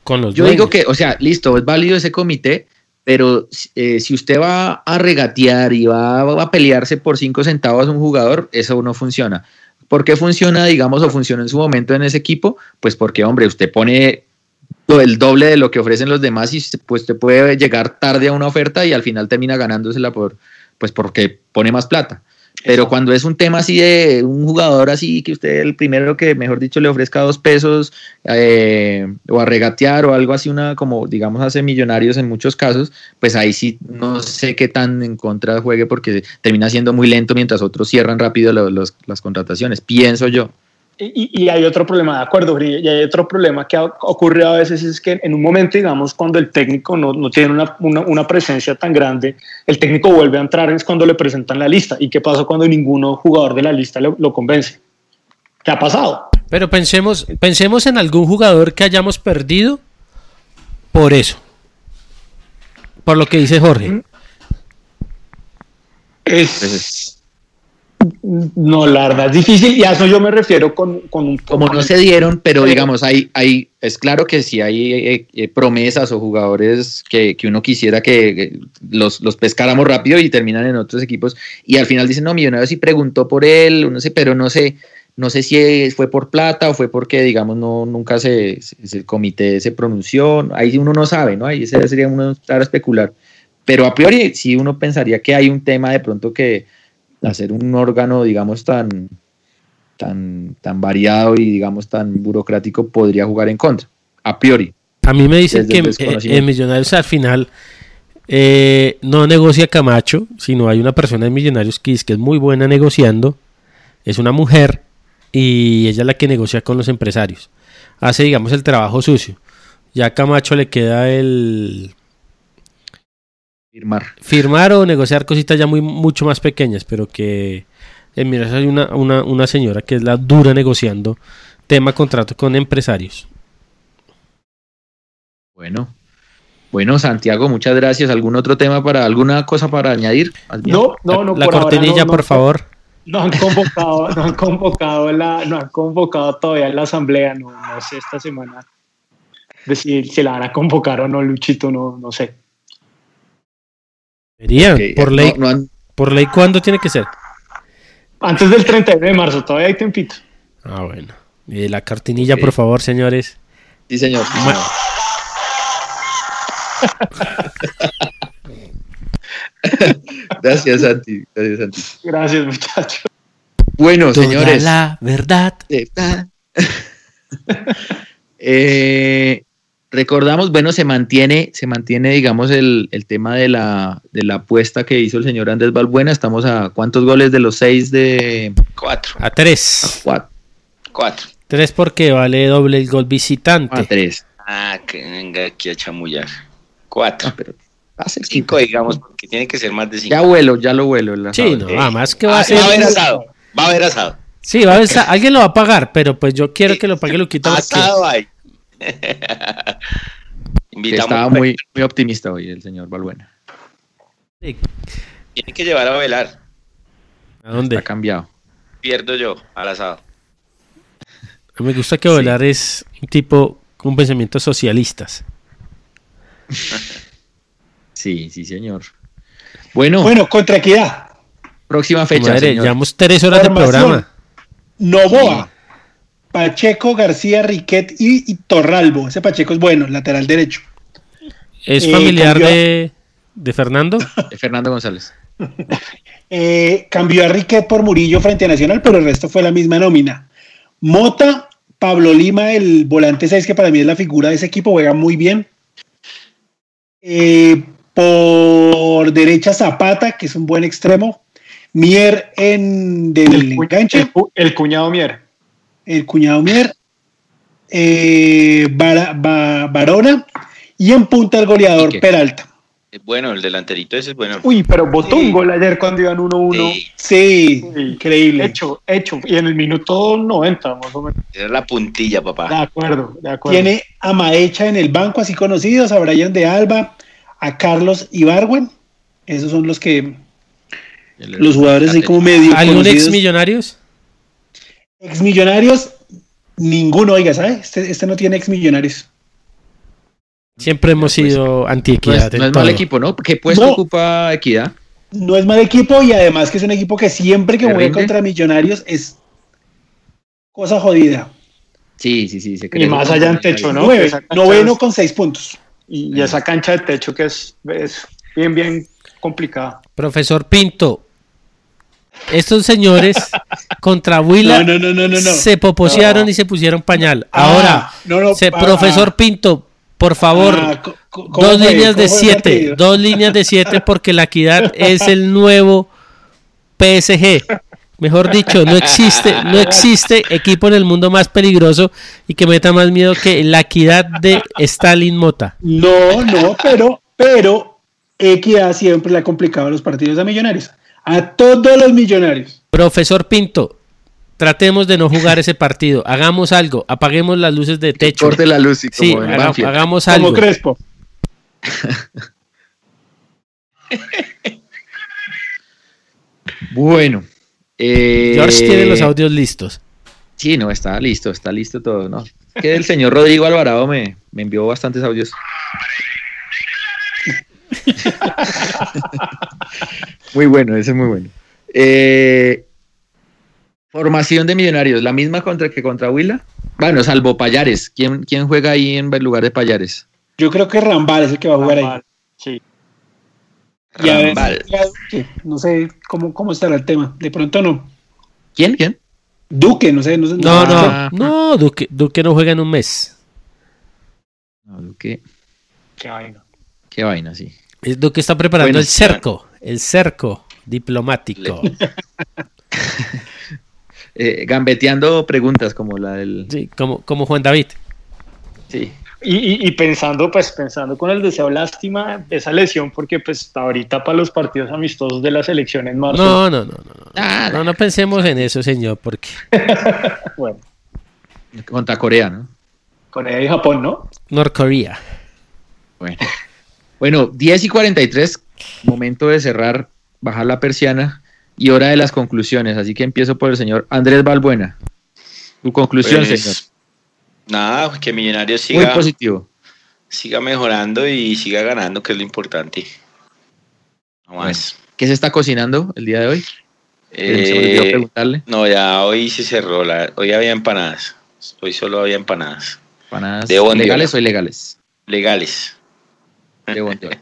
yo digo que, o sea, listo, es válido ese comité, pero eh, si usted va a regatear y va, a pelearse por cinco centavos un jugador, eso no funciona. ¿Por qué funciona, digamos, o funciona en su momento en ese equipo? Pues porque, hombre, usted pone el doble de lo que ofrecen los demás y pues usted puede llegar tarde a una oferta y al final termina ganándosela por, pues porque pone más plata. Pero cuando es un tema así de un jugador así que usted el primero que mejor dicho le ofrezca dos pesos eh, o a regatear o algo así una como digamos hace millonarios en muchos casos pues ahí sí no sé qué tan en contra juegue porque termina siendo muy lento mientras otros cierran rápido las contrataciones pienso yo Y, y hay otro problema, de acuerdo, y hay otro problema que ha ocurrido a veces es que en un momento, digamos, cuando el técnico no, no tiene una, una, una presencia tan grande, el técnico vuelve a entrar es cuando le presentan la lista. ¿Y qué pasa cuando ninguno jugador de la lista lo, lo convence? ¿Qué ha pasado? Pero pensemos, pensemos en algún jugador que hayamos perdido por eso. Por lo que dice Jorge. Es. No, la verdad es difícil y a eso yo me refiero con, con Como no se dieron, pero digamos, hay, hay, es claro que si hay eh, eh, promesas o jugadores que, que uno quisiera que eh, los, los pescáramos rápido y terminan en otros equipos y al final dicen, no, Millonarios sí preguntó por él, no sé, pero no sé, no sé si fue por plata o fue porque, digamos, no nunca se, se- el comité se pronunció, ahí uno no sabe, ¿no? Ahí sería uno claro especular. Pero a priori sí uno pensaría que hay un tema de pronto que hacer un órgano, digamos, tan, tan, tan variado y, digamos, tan burocrático podría jugar en contra, a priori. A mí me dicen que eh, en Millonarios al final eh, no negocia Camacho, sino hay una persona en Millonarios que dice que es muy buena negociando, es una mujer y ella es la que negocia con los empresarios. Hace, digamos, el trabajo sucio. Ya a Camacho le queda el Firmar. firmar o negociar cositas ya muy mucho más pequeñas, pero que en Millonarios hay una, una, una señora que es la dura negociando tema contrato con empresarios. Bueno. Bueno, Santiago, muchas gracias. ¿Algún otro tema para, alguna cosa para añadir? No, no, no. la por ahora cortinilla, no, no, por favor. No han convocado, no han convocado la, no han convocado todavía la asamblea, no, no sé esta semana de si, si la van a convocar o no, Luchito, no, no sé. Deberían, por ley, no han- por ley, ¿cuándo tiene que ser? Antes del 31 de marzo, todavía hay tempito. Ah, bueno. Y la cortinilla, Ok. por favor, señores. Sí, señor. sí. Gracias, Santi. Gracias, Santi. Gracias, muchachos. Bueno, Toda señores. la verdad. Eh, recordamos, bueno, se mantiene, se mantiene, digamos, el, el tema de la, de la apuesta que hizo el señor Andrés Balbuena. Estamos a cuántos goles de los seis de Cuatro. A tres. cuatro, Cuatro. Tres porque vale doble el gol visitante. a tres. Ah, que venga aquí a chamullar. Cuatro. Ah, pero hace Cinco, digamos, porque tiene que ser más de cinco. Ya vuelo, ya lo vuelo. el Sí, no, además que va Ah, a ser. va a haber asado. Va a haber asado. Sí, va a haber alguien lo va a pagar, pero pues yo quiero que lo pague Luquita. Asado hay. Estaba muy, muy optimista hoy el señor Balbuena. Sí. Tiene que llevar a velar. ¿A dónde? Ha cambiado. Pierdo yo al asado. Me gusta que Volar es un tipo con pensamientos socialistas. Sí, sí, señor. Bueno, Bueno, contra Equidad. próxima fecha, Madre, señor. llevamos tres horas de programa. Novoa, Pacheco, García, Riquet y, y Torralbo. Ese Pacheco es bueno, lateral derecho. ¿Es Eh, familiar cambió- de, de Fernando? De Fernando González. Eh, cambió a Riquet por Murillo frente a Nacional, pero el resto fue la misma nómina. Mota, Pablo Lima, el volante 6, que para mí es la figura de ese equipo, juega muy bien. Eh, por derecha Zapata, que es un buen extremo. Mier en del enganche, el cu- el cuñado Mier. El cuñado Mier. Eh, Barona y en punta el goleador. Peralta. Es bueno, el delanterito ese es bueno. Uy, pero botó Sí. un gol ayer cuando iban 1-1. Sí, increíble. Hecho, hecho. Y en el minuto 90, más o menos. es la puntilla, De papá. acuerdo, de acuerdo. Tiene a Maecha en el banco, así conocidos, a Brian de Alba, a Carlos Ibarwen. Esos son los que los jugadores así como medio ¿Algún ex conocidos. millonarios? Ex millonarios, ninguno, oiga, ¿sabes? Este, este no tiene ex millonarios. Siempre hemos sido No antiequidad. es, no es mal equipo, ¿no? ¿Qué puesto No. ocupa Equidad? No es mal equipo y además que es un equipo que siempre que ¿Le juega contra millonarios es cosa jodida. Sí, sí, sí. Se Y cree más allá en techo, ¿no? Nueve, noveno es- con seis puntos. Y, y esa cancha de techo que es, es bien, bien complicada. Profesor Pinto, estos señores contra Huila No, no, no, se poposearon y se pusieron pañal. Ah, Ahora, se- ah, profesor Pinto, por favor, Ah, co- co- ¿cómo dos fue? líneas de ¿Cómo fue el siete, dos líneas de siete porque la equidad es el nuevo PSG. Mejor dicho, no existe, no existe equipo en el mundo más peligroso y que meta más miedo que la equidad de Stalin Mota. No, no, pero, pero Equidad siempre le ha complicado los partidos a Millonarios. A todos los millonarios. Profesor Pinto, tratemos de no jugar ese partido. Hagamos algo, apaguemos las luces de techo. Corte la luz y como Sí, en haga- hagamos Como algo. Crespo. Bueno. eh, George tiene los audios listos. Sí, no, está listo, está listo todo, ¿no? Que el señor Rodrigo Alvarado me, me envió bastantes audios. muy bueno, ese es muy bueno. Eh, formación de millonarios, la misma contra que contra Huila. Bueno, salvo Payares. ¿Quién, quién juega ahí en lugar de Payares? Yo creo que Rambal es el que va a jugar ahí. Rambal, Sí. Y a ver, Rambal. ya Duque, no sé cómo, cómo estará el tema. De pronto no. ¿Quién? ¿Quién? Duque, no sé. No, sé, No, no, Ah. no, Duque, Duque no juega en un mes. No, qué, Qué vaina. qué vaina, sí. Es Duque está preparando Bueno, el cerco, el cerco diplomático. Eh, gambeteando preguntas como la del. Sí, como, como Juan David. Sí. Y, y- y pensando, pues, pensando con el deseo lástima esa lesión, porque pues ahorita para los partidos amistosos de la selección en marzo, No, no, no, no, no. Ah, No, no pensemos en eso, señor, porque bueno, Contra Corea, ¿no? Corea y Japón, ¿no? Norcorea. Bueno. Bueno, 10 y 43, momento de cerrar, bajar la persiana y hora de las conclusiones. Así que empiezo por el señor Andrés Balbuena. Tu conclusión, Pues, señor. Nada, que Millonarios Muy siga, positivo. siga mejorando y siga ganando, que es lo importante. No más. ¿Qué se está cocinando el día de hoy? Eh, preguntarle. no, ya hoy se cerró. La, hoy había empanadas. Hoy solo había empanadas. Empanadas. ¿Legales o ilegales? Legales. De.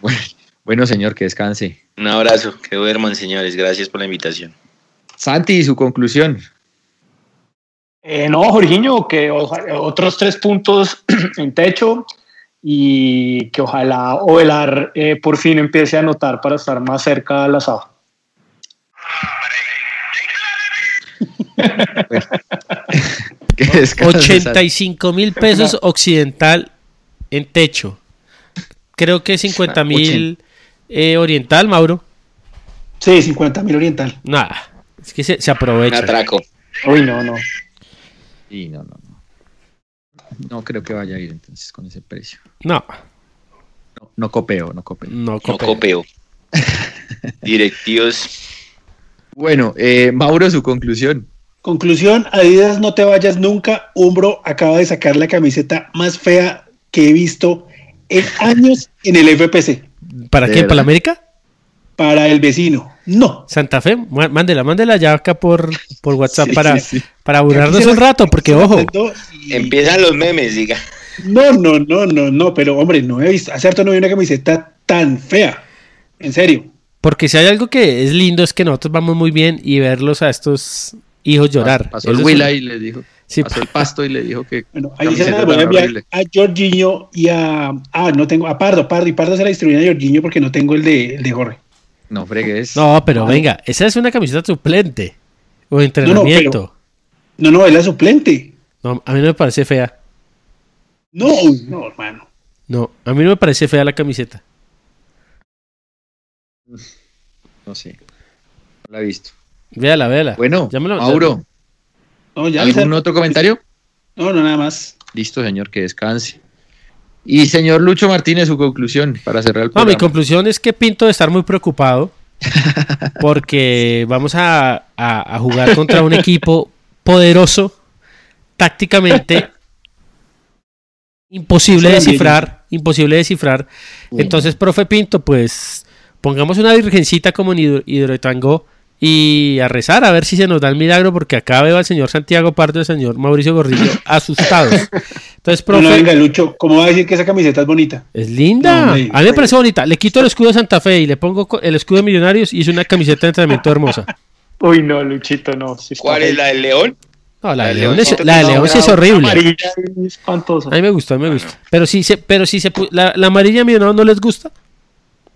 Bueno, bueno, señor, que descanse. Un abrazo. Que duerman, señores. Gracias por la invitación. Santi, su conclusión. Eh, no, Jorginho, que otros tres puntos en techo y que ojalá Ovelar eh, por fin empiece a anotar para estar más cerca al asado. Santi. 85 mil pesos occidental en techo. Creo que 50 mil eh, oriental, Mauro. Sí, 50 mil oriental. Nada, es que se, se Un aprovecha. atraco. Uy, no, no. Sí, no, no, no. No creo que vaya a ir entonces con ese precio. No, No, no copeo, no copeo. no, copeo. Directivos. Bueno, eh, Mauro, su conclusión. Conclusión, Adidas, no te vayas nunca. Umbro acaba de sacar la camiseta más fea que he visto en años en el FPC. ¿Para ¿De quién? ¿Para la? América? Para el vecino. No. Santa Fe, Má- mándela, mándela ya acá por, por WhatsApp Sí, para, sí, sí. para burlarnos un rato, porque ojo, y- Empiezan los memes, diga. No, no, no, no, no, pero hombre, no he visto, hace harto no vi una camiseta tan fea. En serio. porque si hay algo que es lindo es que nosotros vamos muy bien y verlos a estos hijos llorar. Pasó el Eso es Willa un- y le dijo. Sí, pasó el pasto y le dijo que. Bueno, ahí se las voy a enviar a Jorginho y a. Ah, no tengo. A Pardo, Pardo. Y Pardo se la distribuyen a Jorginho porque no tengo el de, el de Jorge. No fregues. No, pero venga, esa es una camiseta suplente o entrenamiento. No, no, es la suplente. No, a mí no me parece fea. No, no, hermano. No, a mí no me parece fea la camiseta. No sé. No la he visto. Véala, véala. Bueno, Ya me lo- Mauro, No, ya ¿algún otro comentario? No, no, nada más. Listo, señor, que descanse. Y señor Lucho Martínez, su conclusión para cerrar el No, mi programa. conclusión es que Pinto de estar muy preocupado porque vamos a, a- a jugar contra un equipo poderoso, tácticamente imposible descifrar, imposible de descifrar. Entonces, profe Pinto, pues pongamos una virgencita como en Hidro- Hidroituango y a rezar a ver si se nos da el milagro porque acá veo al señor Santiago Pardo y al señor Mauricio Gordillo asustados. Entonces, No, no, profe, venga, Lucho, ¿cómo va a decir que esa camiseta es bonita? es linda. No, hombre, a mí me parece bonita. Le quito el escudo de Santa Fe y le pongo el escudo de Millonarios y es una camiseta de entrenamiento hermosa. Uy, no, Luchito, no. ¿Cuál es la del León? No, la La de León, Leoncito es, la de León sí es horrible. Amarilla y espantosa. A mí me gusta, a mí me gusta. Pero si se, pero si se la, la amarilla a Millonarios no les gusta.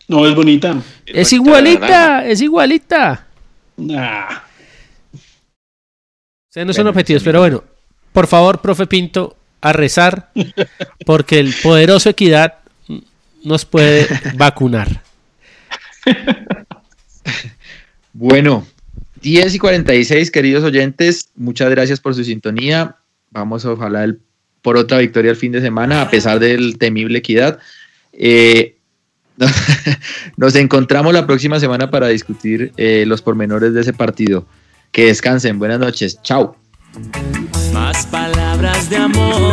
No, es bonita. Es bonita, igualita, es igualita. Nah. Ustedes no son objetivos, pero bueno, por favor, profe Pinto, a rezar, porque el poderoso Equidad nos puede vacunar. Bueno, 10 y 46, queridos oyentes, muchas gracias por su sintonía. Vamos ojalá el- por otra victoria el fin de semana, a pesar del temible equidad. Eh, nos encontramos la próxima semana para discutir eh, los pormenores de ese partido. Que descansen, buenas noches, chao. Más palabras de amor.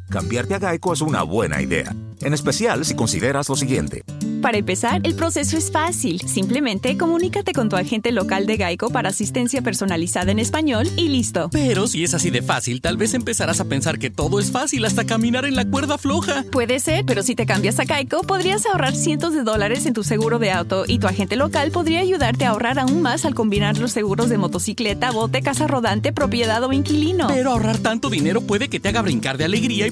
Cambiarte a Geico es una buena idea, en especial si consideras lo siguiente. Para empezar, el proceso es fácil. Simplemente comunícate con tu agente local de Geico para asistencia personalizada en español y listo. Pero si es así de fácil, tal vez empezarás a pensar que todo es fácil hasta caminar en la cuerda floja. Puede ser, pero si te cambias a Geico, podrías ahorrar cientos de dólares en tu seguro de auto y tu agente local podría ayudarte a ahorrar aún más al combinar los seguros de motocicleta, bote, casa rodante, propiedad o inquilino. Pero ahorrar tanto dinero puede que te haga brincar de alegría y